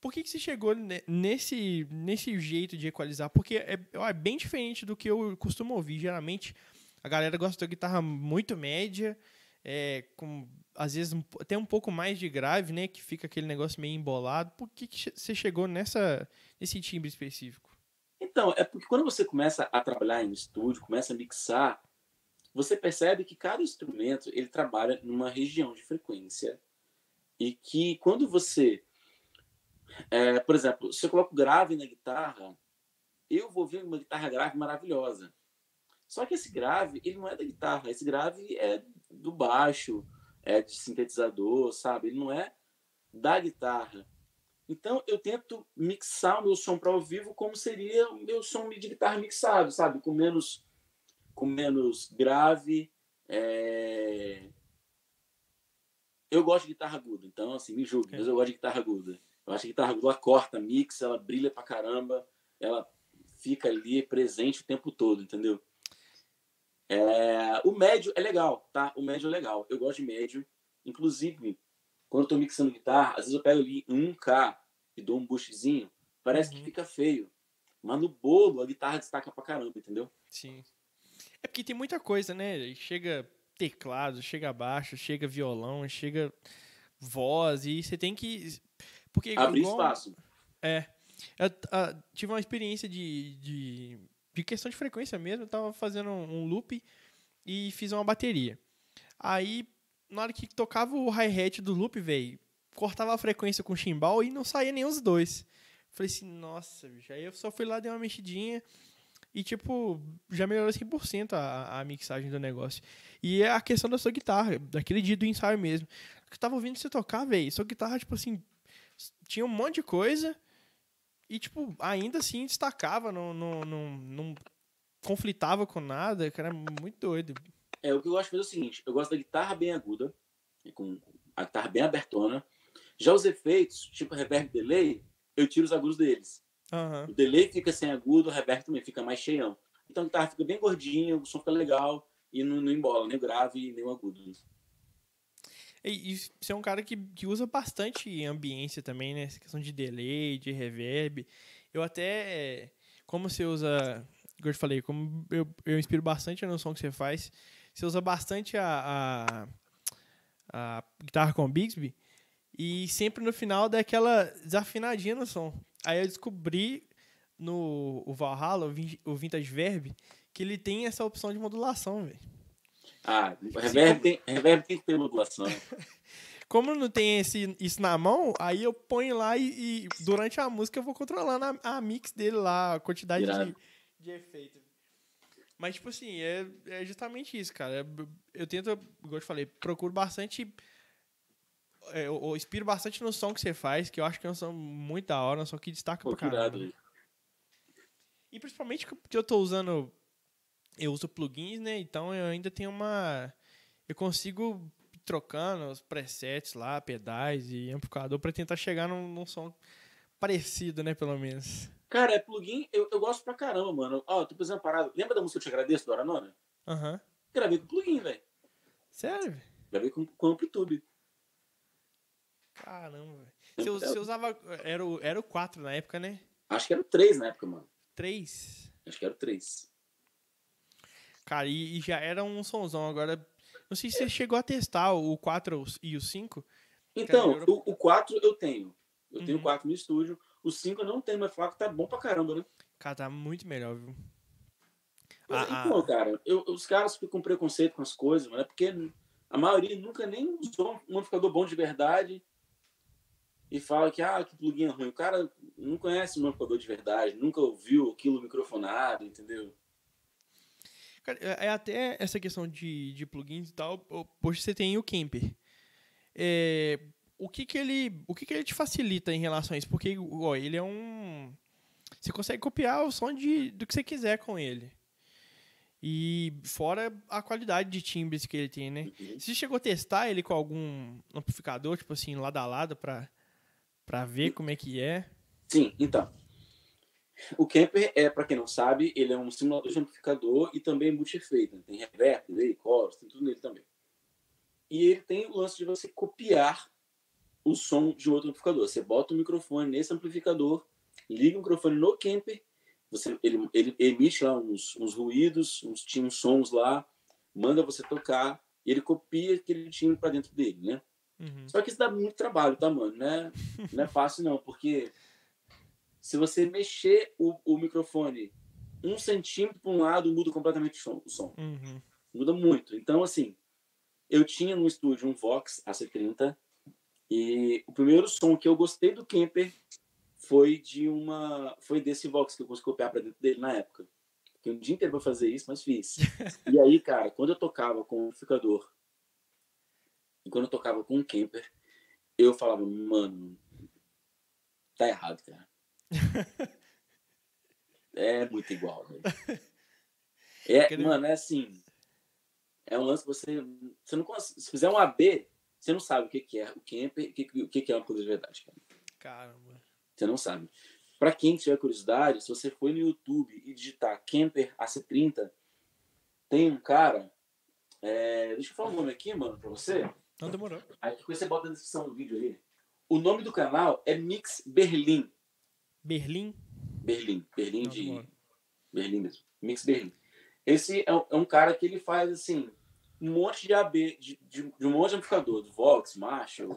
Por que, que você chegou nesse, nesse jeito de equalizar? Porque é, é bem diferente do que eu costumo ouvir. Geralmente, a galera gosta da guitarra muito média, é, com às vezes até um pouco mais de grave, né? Que fica aquele negócio meio embolado. Por que, que você chegou nessa, nesse timbre específico? Então, é porque quando você começa a trabalhar em estúdio, começa a mixar, você percebe que cada instrumento ele trabalha numa região de frequência e que quando você, é, por exemplo, se eu coloco grave na guitarra, eu vou ver uma guitarra grave maravilhosa. Só que esse grave, ele não é da guitarra, esse grave é do baixo, é de sintetizador, sabe? Ele não é da guitarra. Então eu tento mixar o meu som para ao vivo como seria o meu som de guitarra mixado, sabe? Com menos com menos grave. É... Eu gosto de guitarra aguda, então, assim, me julgue, mas eu gosto de guitarra aguda. Eu acho que a guitarra aguda ela corta, mix, ela brilha pra caramba, ela fica ali presente o tempo todo, entendeu? É... O médio é legal, tá? O médio é legal. Eu gosto de médio. Inclusive, quando eu tô mixando guitarra, às vezes eu pego ali um k e dou um boostzinho, parece uhum. que fica feio. Mas no bolo, a guitarra destaca pra caramba, entendeu? Sim. É porque tem muita coisa, né? Chega teclado, chega baixo, chega violão, chega voz, e você tem que. Porque Abrir igual, espaço. É. Eu, uh, tive uma experiência de, de, de, questão de frequência mesmo. Eu tava fazendo um loop e fiz uma bateria. Aí, na hora que tocava o hi-hat do loop, velho, cortava a frequência com o chimbal e não saía nem os dois. Falei assim, nossa, bicho. Aí eu só fui lá, dei uma mexidinha e, tipo, já melhorou 100% a, a mixagem do negócio. E é a questão da sua guitarra, daquele dia do ensaio mesmo. Eu tava ouvindo você tocar, velho. Sua guitarra, tipo assim, tinha um monte de coisa. E, tipo, ainda assim destacava, não, não, não, não conflitava com nada. Cara, muito doido. É, o que eu gosto de fazer é o seguinte: eu gosto da guitarra bem aguda, com a guitarra bem abertona. Já os efeitos, tipo reverb delay, eu tiro os agudos deles. Uhum. O delay fica sem agudo, o reverb também fica mais cheião. Então a guitarra fica bem gordinha, o som fica legal e não, não embola nem o grave nem o agudo. E, e você é um cara que, que usa bastante ambiência também, né? Essa questão de delay, de reverb. Eu até, como você usa, como eu te falei, como eu, eu inspiro bastante no som que você faz, você usa bastante a, a, a guitarra com Bixby e sempre no final dá aquela desafinadinha no som. Aí eu descobri no o Valhalla, o Vintage Verb, que ele tem essa opção de modulação, velho. Ah, o reverb, tem, reverb tem que ter modulação. Como não tem esse, isso na mão, aí eu ponho lá e, e durante a música eu vou controlando a, a mix dele lá, a quantidade de, de efeito. Mas, tipo assim, é, é justamente isso, cara. Eu, tento, como eu te falei, procuro bastante eu, eu, inspiro bastante no som que você faz, que eu acho que é um som muito da hora, um som que destaca Pô, pra caramba. E principalmente que eu tô usando. Eu uso plugins, né? Então eu ainda tenho uma. eu consigo trocando os presets lá, pedais e amplificador pra tentar chegar num, num som parecido, né, pelo menos. Cara, é plugin, eu, eu gosto pra caramba, mano. Ó, tô fazendo uma parada. Lembra da música Eu Te Agradeço, do Aranona? Aham. Gravei com plugin, velho. Sério? Gravei com, com Amplitude. Caramba. Você, você usava. Era o, era o 4 na época, né? Acho que era o 3 na época, mano. 3. Acho que era o 3. Cara, e, e já era um sonzão. Agora, não sei se você chegou a testar o 4 e o 5. Então, eu- o, o 4 eu tenho. Eu tenho Uhum. o 4 no estúdio. O 5 eu não tenho, mas falar que tá bom pra caramba, né? Cara, tá muito melhor, viu? Mas, Ah, então, ah. cara, eu- os caras ficam com preconceito com as coisas, mano. É porque a maioria nunca nem usou um amplificador bom de verdade e fala que, ah, que plugin é ruim. O cara não conhece um amplificador de verdade, nunca ouviu aquilo microfonado, entendeu? Cara, é é até essa questão de, de plugins e tal. Hoje você tem o Camper. É, o que que ele, o que que ele te facilita em relação a isso? Porque ó, ele é um, você consegue copiar o som de, do que você quiser com ele. E fora a qualidade de timbres que ele tem, né? Uhum. Você chegou a testar ele com algum amplificador, tipo assim, lado a lado, pra, pra ver como é que é? Sim, então. O Kemper, é, para quem não sabe, ele é um simulador de amplificador e também multi-efeito. né? Tem reverb, delay, chorus, tem tudo nele também. E ele tem o lance de você copiar o som de outro amplificador. Você bota o microfone nesse amplificador, liga o microfone no Kemper, você, ele, ele emite lá uns, uns ruídos, uns, uns sons lá, manda você tocar, ele copia aquele timbre para dentro dele, né? Uhum. Só que isso dá muito trabalho, tá, mano? Não é, não é fácil, não, porque se você mexer o, o microfone um centímetro para um lado, muda completamente o som, o som. Uhum. Muda muito. Então, assim, eu tinha no estúdio um Vox AC30 e o primeiro som que eu gostei do Kemper foi de uma foi desse Vox que eu consegui copiar para dentro dele na época. Fiquei um dia inteiro para fazer isso, mas fiz. e aí, cara, quando eu tocava com o amplificador e quando eu tocava com o Kemper, eu falava, mano, tá errado, cara. é muito igual, velho. É, Aquele- mano, é assim. É um lance que você. Você não consegue. Se fizer um AB, você não sabe o que, que é o que, que- o que, que é uma coisa de verdade, cara. Caramba. Você não sabe. Pra quem tiver curiosidade, se você for no YouTube e digitar Camper AC30, tem um cara. é, Deixa eu falar o nome aqui, mano, pra você. Não demorou. Aí depois você bota na descrição do vídeo aí. O nome do canal é Mix Berlim. Berlim? Berlim. Berlim Não, de. Berlim mesmo. Mix Berlim. Esse é um, é um cara que ele faz assim um monte de AB, de, de- de um monte de amplificador, do Vox, Marshall,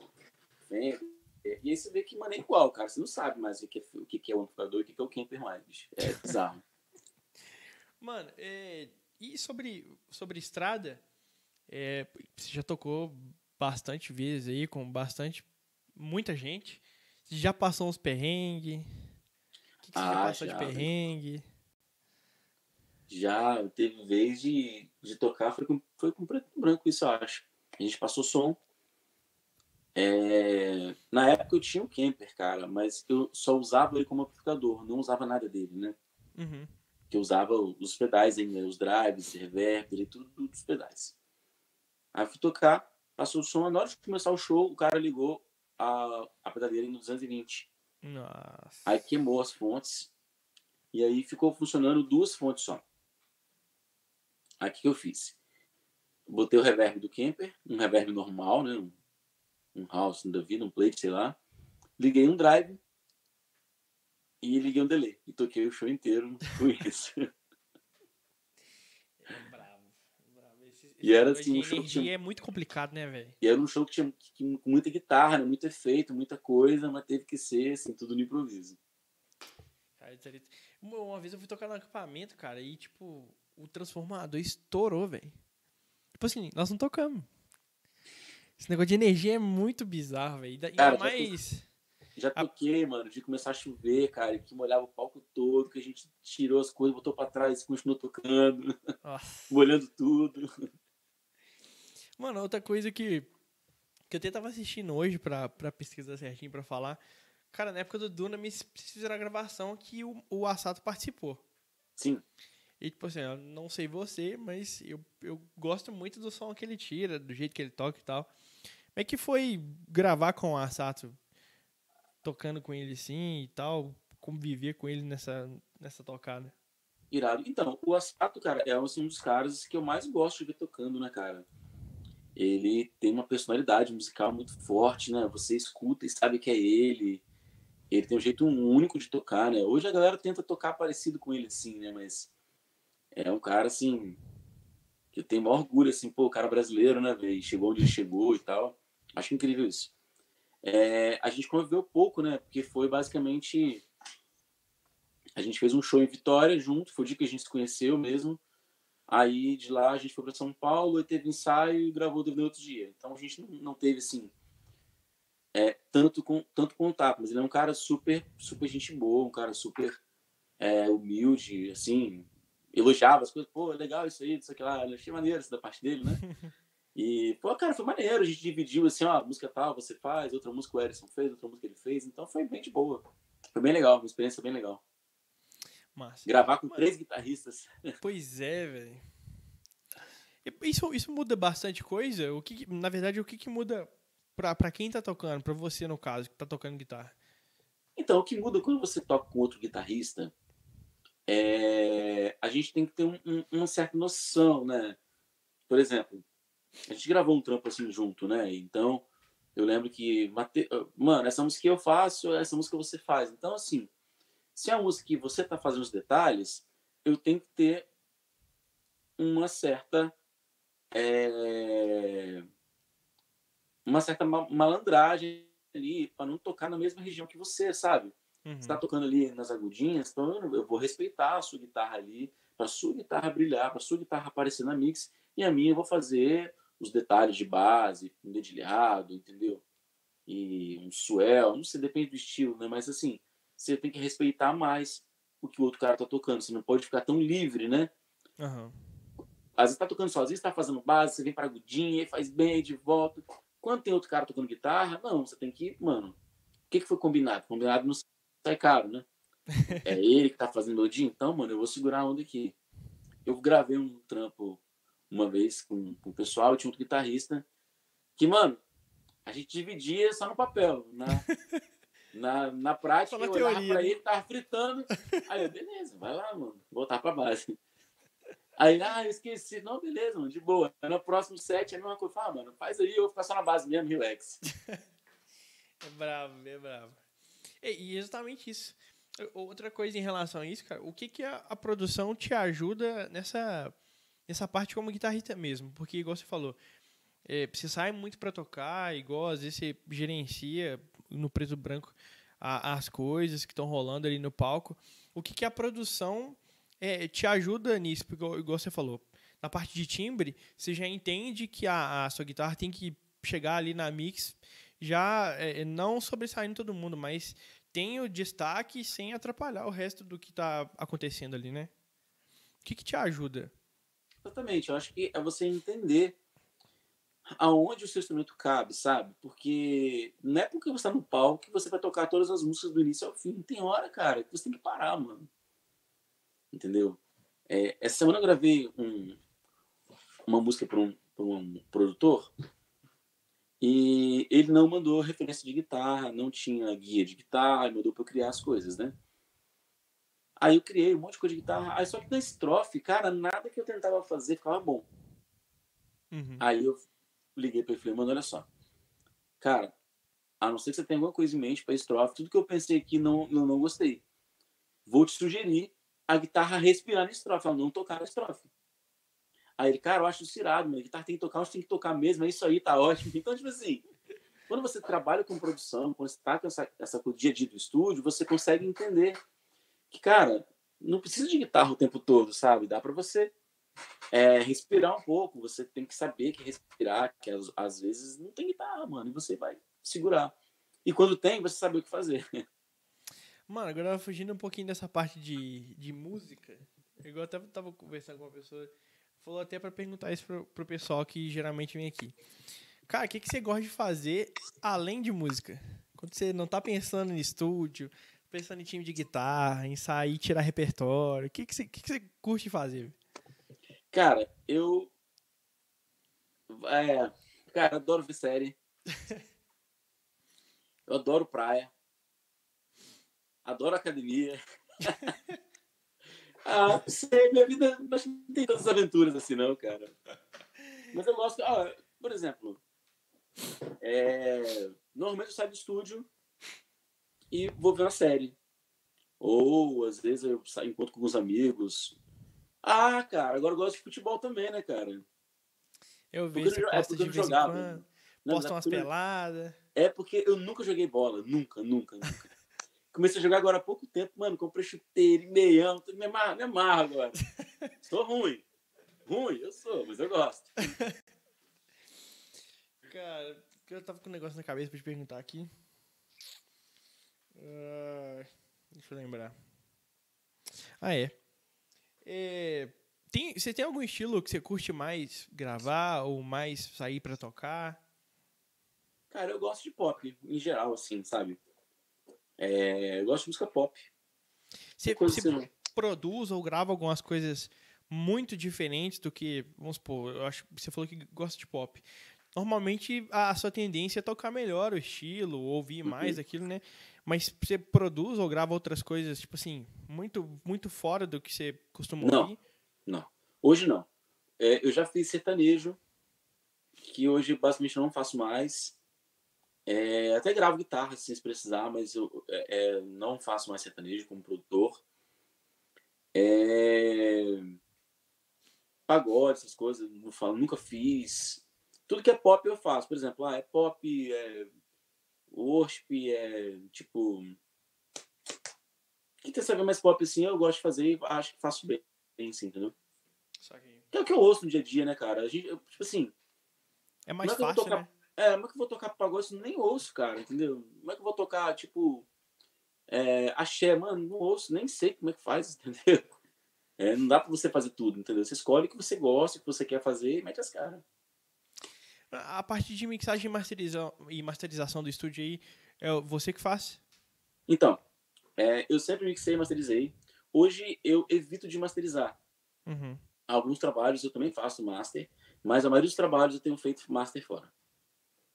Fender. E aí você vê que, mano, é igual, cara. Você não sabe mais o que é, o que é o amplificador e o que é o Kemper mais. É bizarro. Mano, é, e sobre, sobre estrada, é, você já tocou bastante vezes aí, com bastante, muita gente. Você já passou uns perrengues? O que, que você já Ah, passou já, de perrengue? Já teve vez de, de tocar, foi com, foi com preto e branco, isso eu acho. A gente passou som. É, na época eu tinha o Kemper, cara, mas eu só usava ele como amplificador, não usava nada dele, né? Uhum. que eu usava os pedais ainda, os drives, reverb, e tudo dos pedais. Aí fui tocar, passou o som, na hora de começar o show, o cara ligou a, a pedaleira no 220. Nossa. Aí queimou as fontes, e aí ficou funcionando duas fontes só. Aí o que, que eu fiz? Botei o reverb do Kemper, um reverb normal, né? Um, um house da vida, um plate, sei lá. Liguei um drive e liguei um delay. E toquei o show inteiro com isso. É bravo. bravo. Esse, E era assim, um show que tinha- é muito complicado, né, velho? E era um show que tinha com muita guitarra, né? muito efeito, muita coisa, mas teve que ser assim, tudo no improviso. Uma, vez eu fui tocar no acampamento, cara, e tipo, o transformador estourou, velho. Tipo assim, nós não tocamos. Esse negócio de energia é muito bizarro, velho. Ainda Cara, já mais. Já A- toquei, mano, de começar a chover, cara, que molhava o palco todo, que a gente tirou as coisas, botou pra trás e continuou tocando, molhando tudo. Mano, outra coisa que, que eu até tava assistindo hoje pra, pra pesquisar certinho pra falar. Cara, na época do Duna, me fizeram a gravação que o, o Assato participou. Sim, E, tipo assim, eu não sei você, mas eu, eu gosto muito do som que ele tira, do jeito que ele toca e tal. Como é que foi gravar com o Asato? Tocando com ele assim e tal? Conviver com ele nessa, nessa tocada? Irado. Então, o Asato, cara, é assim, um dos caras que eu mais gosto de ver tocando, né, cara? Ele tem uma personalidade musical muito forte, né? Você escuta e sabe que é ele. Ele tem um jeito único de tocar, né? Hoje a galera tenta tocar parecido com ele, assim, né? Mas é um cara, assim, que eu tenho maior orgulho, assim, pô, o cara brasileiro, né, velho? Chegou onde ele chegou e tal. Acho incrível isso. É, a gente conviveu pouco, né? Porque foi basicamente. A gente fez um show em Vitória junto, foi o dia que a gente se conheceu mesmo. Aí de lá a gente foi para São Paulo, e teve ensaio e gravou no outro dia. Então a gente não, teve assim é, tanto com tanto contato, mas ele é um cara super super gente boa, um cara super é, humilde, assim, elogiava as coisas, pô, legal isso aí, isso aqui lá, eu achei maneiro isso da parte dele, né? E, pô, cara, foi maneiro, a gente dividiu assim, ó, música tal você faz, outra música o Erison fez, outra música ele fez, então foi bem de boa. Foi bem legal, uma experiência bem legal. Massa. Gravar com três guitarristas. Pois é, velho. Isso, isso muda bastante coisa? O que, na verdade, o que, que muda pra, pra quem tá tocando, pra você no caso, que tá tocando guitarra? Então, o que muda quando você toca com outro guitarrista é, a gente tem que ter um, um, uma certa noção, né? Por exemplo, a gente gravou um trampo assim junto, né? Então, eu lembro que, Mate... mano, essa música que eu faço, essa música você faz. Então, assim, se é a música que você tá fazendo os detalhes, eu tenho que ter uma certa. É... Uma certa malandragem ali, para não tocar na mesma região que você, sabe? Uhum. Você está tocando ali nas agudinhas, então eu vou respeitar a sua guitarra ali, para a sua guitarra brilhar, para a sua guitarra aparecer na mix, e a minha eu vou fazer os detalhes de base, um dedilhado, entendeu? E um swell, não sei, depende do estilo, né? Mas assim, você tem que respeitar mais o que o outro cara tá tocando, você não pode ficar tão livre, né? Uhum. Às vezes tá tocando sozinho, você tá fazendo base, você vem pra agudinha, faz bem, de volta. Quando tem outro cara tocando guitarra, não, você tem que, mano, o que, que foi combinado? Combinado no sai caro, né? É ele que tá fazendo o dia, então, mano, eu vou segurar a onda aqui. Eu gravei um trampo uma vez com, com o pessoal, tinha outro guitarrista, que, mano, a gente dividia só no papel. Na, na, na prática, eu olhava teoria, pra né? ele, tava fritando. Aí eu, beleza, vai lá, mano, voltar pra base. Aí, ah, eu esqueci. Não, beleza, mano, de boa. No próximo set, é a mesma coisa. Fala, ah, mano, faz aí, eu vou ficar só na base mesmo, relax. é bravo, é bravo. E exatamente isso. Outra coisa em relação a isso, cara, o que, que a, a produção te ajuda nessa, nessa parte como guitarrista mesmo? Porque, igual você falou, é, você sai muito para tocar, igual às vezes você gerencia no preto branco a, as coisas que estão rolando ali no palco. O que, que a produção é, te ajuda nisso? Porque, igual você falou, na parte de timbre, você já entende que a, a sua guitarra tem que chegar ali na mix já é, não sobressaindo todo mundo, mas tem o destaque sem atrapalhar o resto do que está acontecendo ali, né? O que, que te ajuda? Exatamente, eu acho que é você entender aonde o seu instrumento cabe, sabe? Porque não é porque você está no palco que você vai tocar todas as músicas do início ao fim. Tem hora, cara, que você tem que parar, mano. Entendeu? É, essa semana eu gravei um, uma música para um, um produtor e ele não mandou referência de guitarra, não tinha guia de guitarra, mandou para eu criar as coisas, né? Aí eu criei um monte de coisa de guitarra. Aí só que na estrofe, cara, nada que eu tentava fazer ficava bom. Uhum. Aí eu liguei para ele e falei, mano, olha só. Cara, a não ser que você tenha alguma coisa em mente para estrofe, tudo que eu pensei aqui não, eu não gostei. Vou te sugerir a guitarra respirar na estrofe, ela não tocar na estrofe. Aí ele, cara, eu acho isso irado, mas guitarra tem que tocar, gente tem que tocar mesmo, é isso aí, tá ótimo. Então, tipo assim, quando você trabalha com produção, quando você tá com essa, essa com o dia a dia do estúdio, você consegue entender que, cara, não precisa de guitarra o tempo todo, sabe? Dá para você é, respirar um pouco, você tem que saber que respirar, que às, vezes não tem guitarra, mano, e você vai segurar. E quando tem, você sabe o que fazer. Mano, agora fugindo um pouquinho dessa parte de, de música, eu até tava conversando com uma pessoa falou até para perguntar isso pro, pro pessoal que geralmente vem aqui. Cara, o que, que você gosta de fazer além de música? Quando você não tá pensando em estúdio, Pensando em time de guitarra, em sair tirar repertório. O que, que, você, que, que você curte fazer? Cara, eu. É, cara, adoro ver série. eu adoro praia. Adoro academia. ah, sei, minha vida não tem tantas aventuras assim, não, cara. Mas eu gosto. Ah, por exemplo, é, normalmente eu saio do estúdio e vou ver uma série. Ou às vezes eu saio, encontro com alguns amigos. Ah, cara, agora eu gosto de futebol também, né, cara? Eu vejo você é de vez jogava. Quando, posta umas peladas. É porque eu nunca joguei bola. Nunca, nunca, nunca. Comecei a jogar agora há pouco tempo, mano. Comprei chuteiro e meião. Me amarro, me amarro agora. sou ruim. Ruim, eu sou, mas eu gosto. Cara, eu tava com um negócio na cabeça pra te perguntar aqui. Uh, deixa eu lembrar. Ah, é. É tem, você tem algum estilo que você curte mais gravar ou mais sair pra tocar? Cara, eu gosto de pop, em geral, assim, sabe? É, eu gosto de música pop. Você, você assim, produz ou grava algumas coisas muito diferentes do que, vamos supor, eu acho que você falou que gosta de pop. Normalmente a sua tendência é tocar melhor o estilo, ouvir uhum. mais aquilo, né? Mas você produz ou grava outras coisas, tipo assim, muito muito fora do que você costuma não, ouvir? Não, hoje não. É, eu já fiz sertanejo, que hoje basicamente não faço mais. É, até gravo guitarra assim, se precisar, mas eu é, é, não faço mais sertanejo como produtor. É... Pagode, essas coisas, não falo, nunca fiz. Tudo que é pop eu faço. Por exemplo, ah, é pop, é worship, é tipo. Quem quer saber mais pop assim, eu gosto de fazer e acho que faço bem, assim, entendeu? Que é o que eu ouço no dia a dia, né, cara? A gente, tipo assim. É mais fácil, tocar... né? É, como é que eu vou tocar pagode? Nem ouço, cara, entendeu? Como é que eu vou tocar, tipo, é, axé? Mano, não ouço, nem sei como é que faz, entendeu? É, não dá pra você fazer tudo, entendeu? Você escolhe o que você gosta, o que você quer fazer e mete as caras. A parte de mixagem e masterização, e masterização do estúdio aí, é você que faz? Então, é, eu sempre mixei e masterizei. Hoje eu evito de masterizar. Uhum. Alguns trabalhos eu também faço master, mas a maioria dos trabalhos eu tenho feito master fora.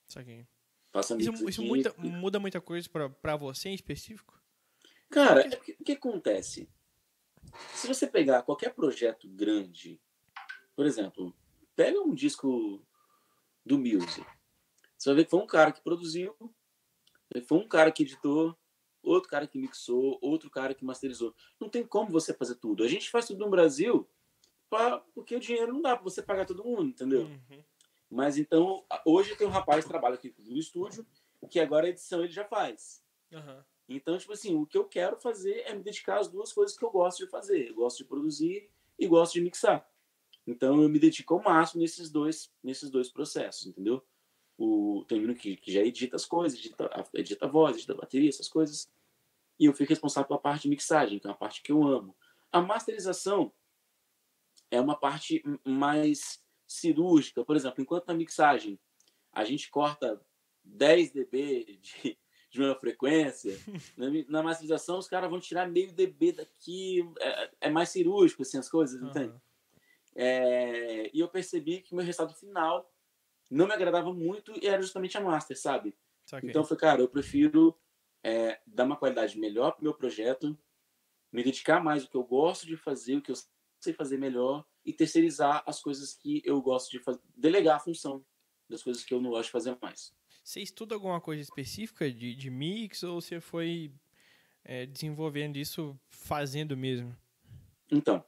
Saquei. Faça isso isso muda, muda muita coisa para você em específico? Cara, é porque, o que acontece? Se você pegar qualquer projeto grande, por exemplo, pega um disco do Muse. Você vai ver que foi um cara que produziu, foi um cara que editou, outro cara que mixou, outro cara que masterizou. Não tem como você fazer tudo. A gente faz tudo no Brasil pra, porque o dinheiro não dá para você pagar todo mundo, entendeu? Uhum. Mas então, hoje tem um rapaz que trabalha aqui no estúdio, que agora a edição ele já faz. Uhum. Então, tipo assim, o que eu quero fazer é me dedicar às duas coisas que eu gosto de fazer. Eu gosto de produzir e gosto de mixar. Então, eu me dedico ao máximo nesses dois, nesses dois processos, entendeu? O, tem um que, que já edita as coisas, edita, edita a voz, edita a bateria, essas coisas. E eu fico responsável pela parte de mixagem, que é uma parte que eu amo. A masterização é uma parte mais cirúrgica. Por exemplo, enquanto na mixagem a gente corta 10 dB de, de uma frequência, na, na masterização os caras vão tirar meio dB daqui, é, é mais cirúrgico assim, as coisas, uhum. entende? É, e eu percebi que o meu resultado final não me agradava muito e era justamente a master, sabe? Okay. Então foi, cara, eu prefiro é, dar uma qualidade melhor pro meu projeto, me dedicar mais ao que eu gosto de fazer, o que eu sei fazer melhor e terceirizar as coisas que eu gosto de fazer, delegar a função das coisas que eu não gosto de fazer mais. Você estuda alguma coisa específica de, de mix ou você foi é, desenvolvendo isso fazendo mesmo? Então,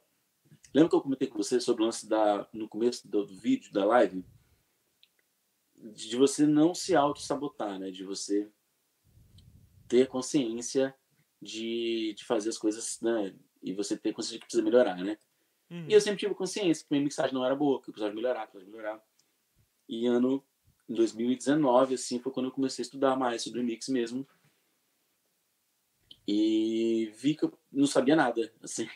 lembra que eu comentei com você sobre o lance da, no começo do, do vídeo, da live? De você não se auto-sabotar, né? De você ter consciência de, de fazer as coisas, né? E você ter consciência que precisa melhorar, né? Uhum. E eu sempre tive consciência que minha mixagem não era boa, que eu precisava melhorar, precisava melhorar. E ano 2019, assim, foi quando eu comecei a estudar mais sobre mix mesmo. E vi que eu não sabia nada, assim,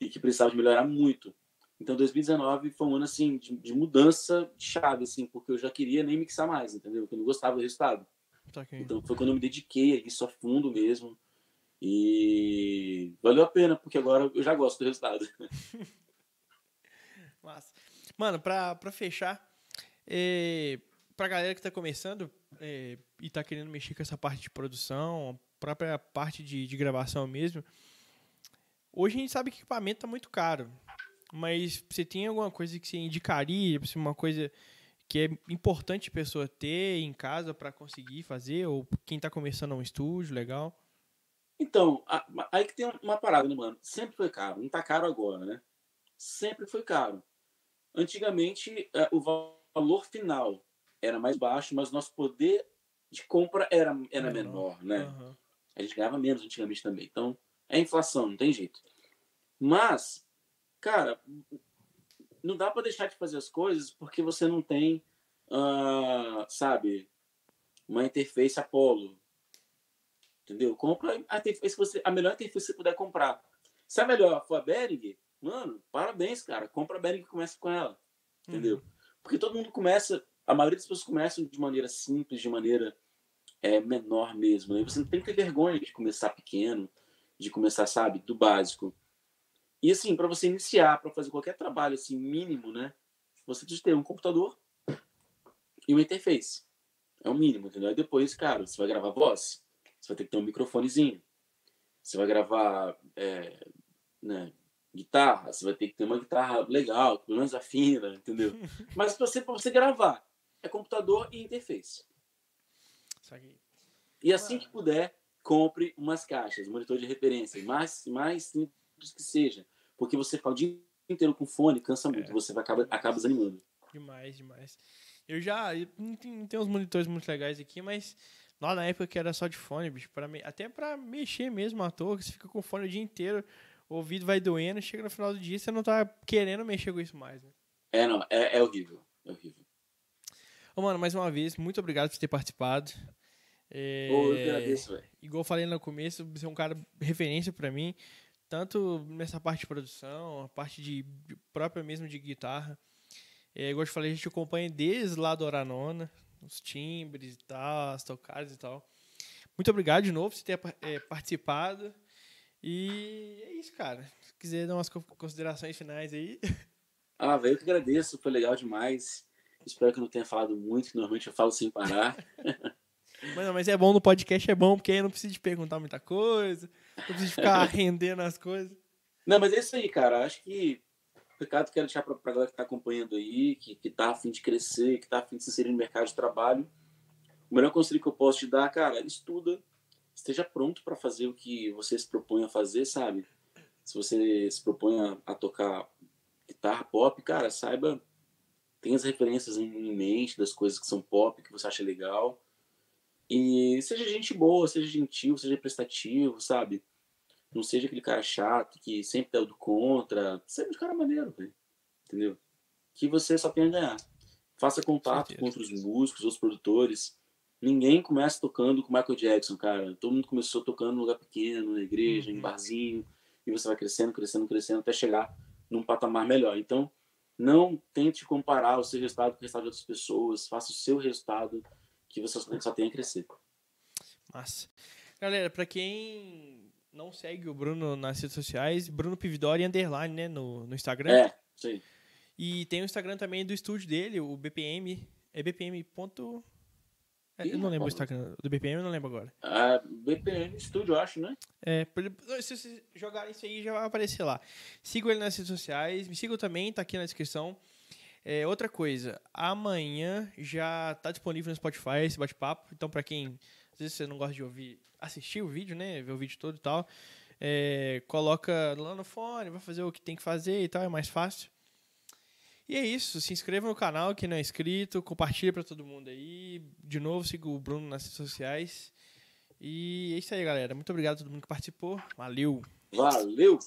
e que precisava de melhorar muito. Então 2019 foi um ano, assim, de, de mudança de chave, assim, porque eu já queria nem mixar mais, entendeu? Porque eu não gostava do resultado. Tá então foi quando eu me dediquei a isso a fundo mesmo. E valeu a pena, porque agora eu já gosto do resultado. Massa. Mano, pra, pra fechar, é, pra galera que tá começando é, e tá querendo mexer com essa parte de produção, a própria parte de, de gravação mesmo, hoje a gente sabe que equipamento tá muito caro. Mas você tem alguma coisa que você indicaria, assim, uma coisa que é importante a pessoa ter em casa para conseguir fazer? Ou quem tá começando um estúdio, legal? Então, aí que tem uma parada, né, mano? Sempre foi caro. Não tá caro agora, né? Sempre foi caro. Antigamente, é, o valor final era mais baixo, mas nosso poder de compra era, era menor, né? Uhum. A gente ganhava menos antigamente também. Então, é inflação, não tem jeito. Mas, cara, não dá para deixar de fazer as coisas porque você não tem, uh, sabe, uma interface Apollo, Entendeu? Compra a interface você, a melhor interface que você puder comprar. Se a melhor for a Behring, mano, parabéns, cara. Compra a Behring e começa com ela. Entendeu? Uhum. Porque todo mundo começa, a maioria das pessoas começam de maneira simples, de maneira é, menor mesmo. Né? Você não tem que ter vergonha de começar pequeno, de começar, sabe, do básico. E assim, para você iniciar, para fazer qualquer trabalho assim mínimo, né? Você precisa ter um computador e uma interface. É o mínimo, entendeu? Aí depois, cara, você vai gravar voz você vai ter que ter um microfonezinho. Você vai gravar é, né, guitarra, você vai ter que ter uma guitarra legal, pelo menos afina, entendeu? Mas para você, você gravar, é computador e interface. E assim que puder, compre umas caixas, monitor de referência, mais, mais simples que seja. Porque você fala o dia inteiro com fone, cansa muito, é. você vai acaba, acaba desanimando. Demais, demais. Eu já. Eu, tem, tem uns monitores muito legais aqui, mas Lá na época que era só de fone, bicho, pra me... até pra mexer mesmo à toa, que você fica com fone o dia inteiro, o ouvido vai doendo, chega no final do dia você não tá querendo mexer com isso mais, né? É, não, é, é horrível, é horrível. Ô, mano, mais uma vez, muito obrigado por ter participado. É... Ô, eu agradeço, velho. Igual eu falei no começo, você é um cara referência para mim, tanto nessa parte de produção, a parte de própria mesmo de guitarra. É, igual eu te falei, a gente acompanha desde lá do Oranona, os timbres e tal, as tocadas e tal. Muito obrigado de novo por ter é, participado. E é isso, cara. Se quiser dar umas considerações finais aí. Ah, velho, eu que agradeço, foi legal demais. Espero que eu não tenha falado muito, que normalmente eu falo sem parar. mas, mas é bom no podcast, é bom, porque aí não precisa de perguntar muita coisa, não precisa ficar rendendo as coisas. Não, mas é isso aí, cara. Acho que recado que quero deixar para a galera que está acompanhando aí, que está afim de crescer, que está afim de se inserir no mercado de trabalho. O melhor conselho que eu posso te dar, cara, estuda, esteja pronto para fazer o que você se propõe a fazer, sabe? Se você se propõe a, a tocar guitarra pop, cara, saiba, tenha as referências em mente das coisas que são pop, que você acha legal. E seja gente boa, seja gentil, seja prestativo, sabe? Não seja aquele cara chato que sempre é o do contra. Seja um cara maneiro, véio, entendeu? Que você só tem a ganhar. Faça contato com outros músicos, outros produtores. Ninguém começa tocando com Michael Jackson, cara. Todo mundo começou tocando num lugar pequeno, na igreja, uhum. em barzinho. E você vai crescendo, crescendo, crescendo até chegar num patamar melhor. Então, não tente comparar o seu resultado com o resultado de outras pessoas. Faça o seu resultado, que você só tem a crescer. Massa. Galera, para quem não segue o Bruno nas redes sociais, Bruno Pividori underline, né, no, no Instagram. É, sim. E tem o Instagram também do estúdio dele, o BPM, é BPM. Ponto... É, eu não lembro o Instagram do BPM, eu não lembro agora. Ah, BPM Estúdio, eu acho, né? É, se vocês jogarem isso aí, já vai aparecer lá. Sigam ele nas redes sociais, me sigam também, tá aqui na descrição. É, outra coisa, amanhã já tá disponível no Spotify esse bate-papo, então para quem às vezes você não gosta de ouvir assistir o vídeo, né? Ver o vídeo todo e tal. É, coloca lá no fone, vai fazer o que tem que fazer e tal, é mais fácil. E é isso, se inscreva no canal quem não é inscrito, compartilha para todo mundo aí. De novo, siga o Bruno nas redes sociais. E é isso aí, galera. Muito obrigado a todo mundo que participou. Valeu! Valeu!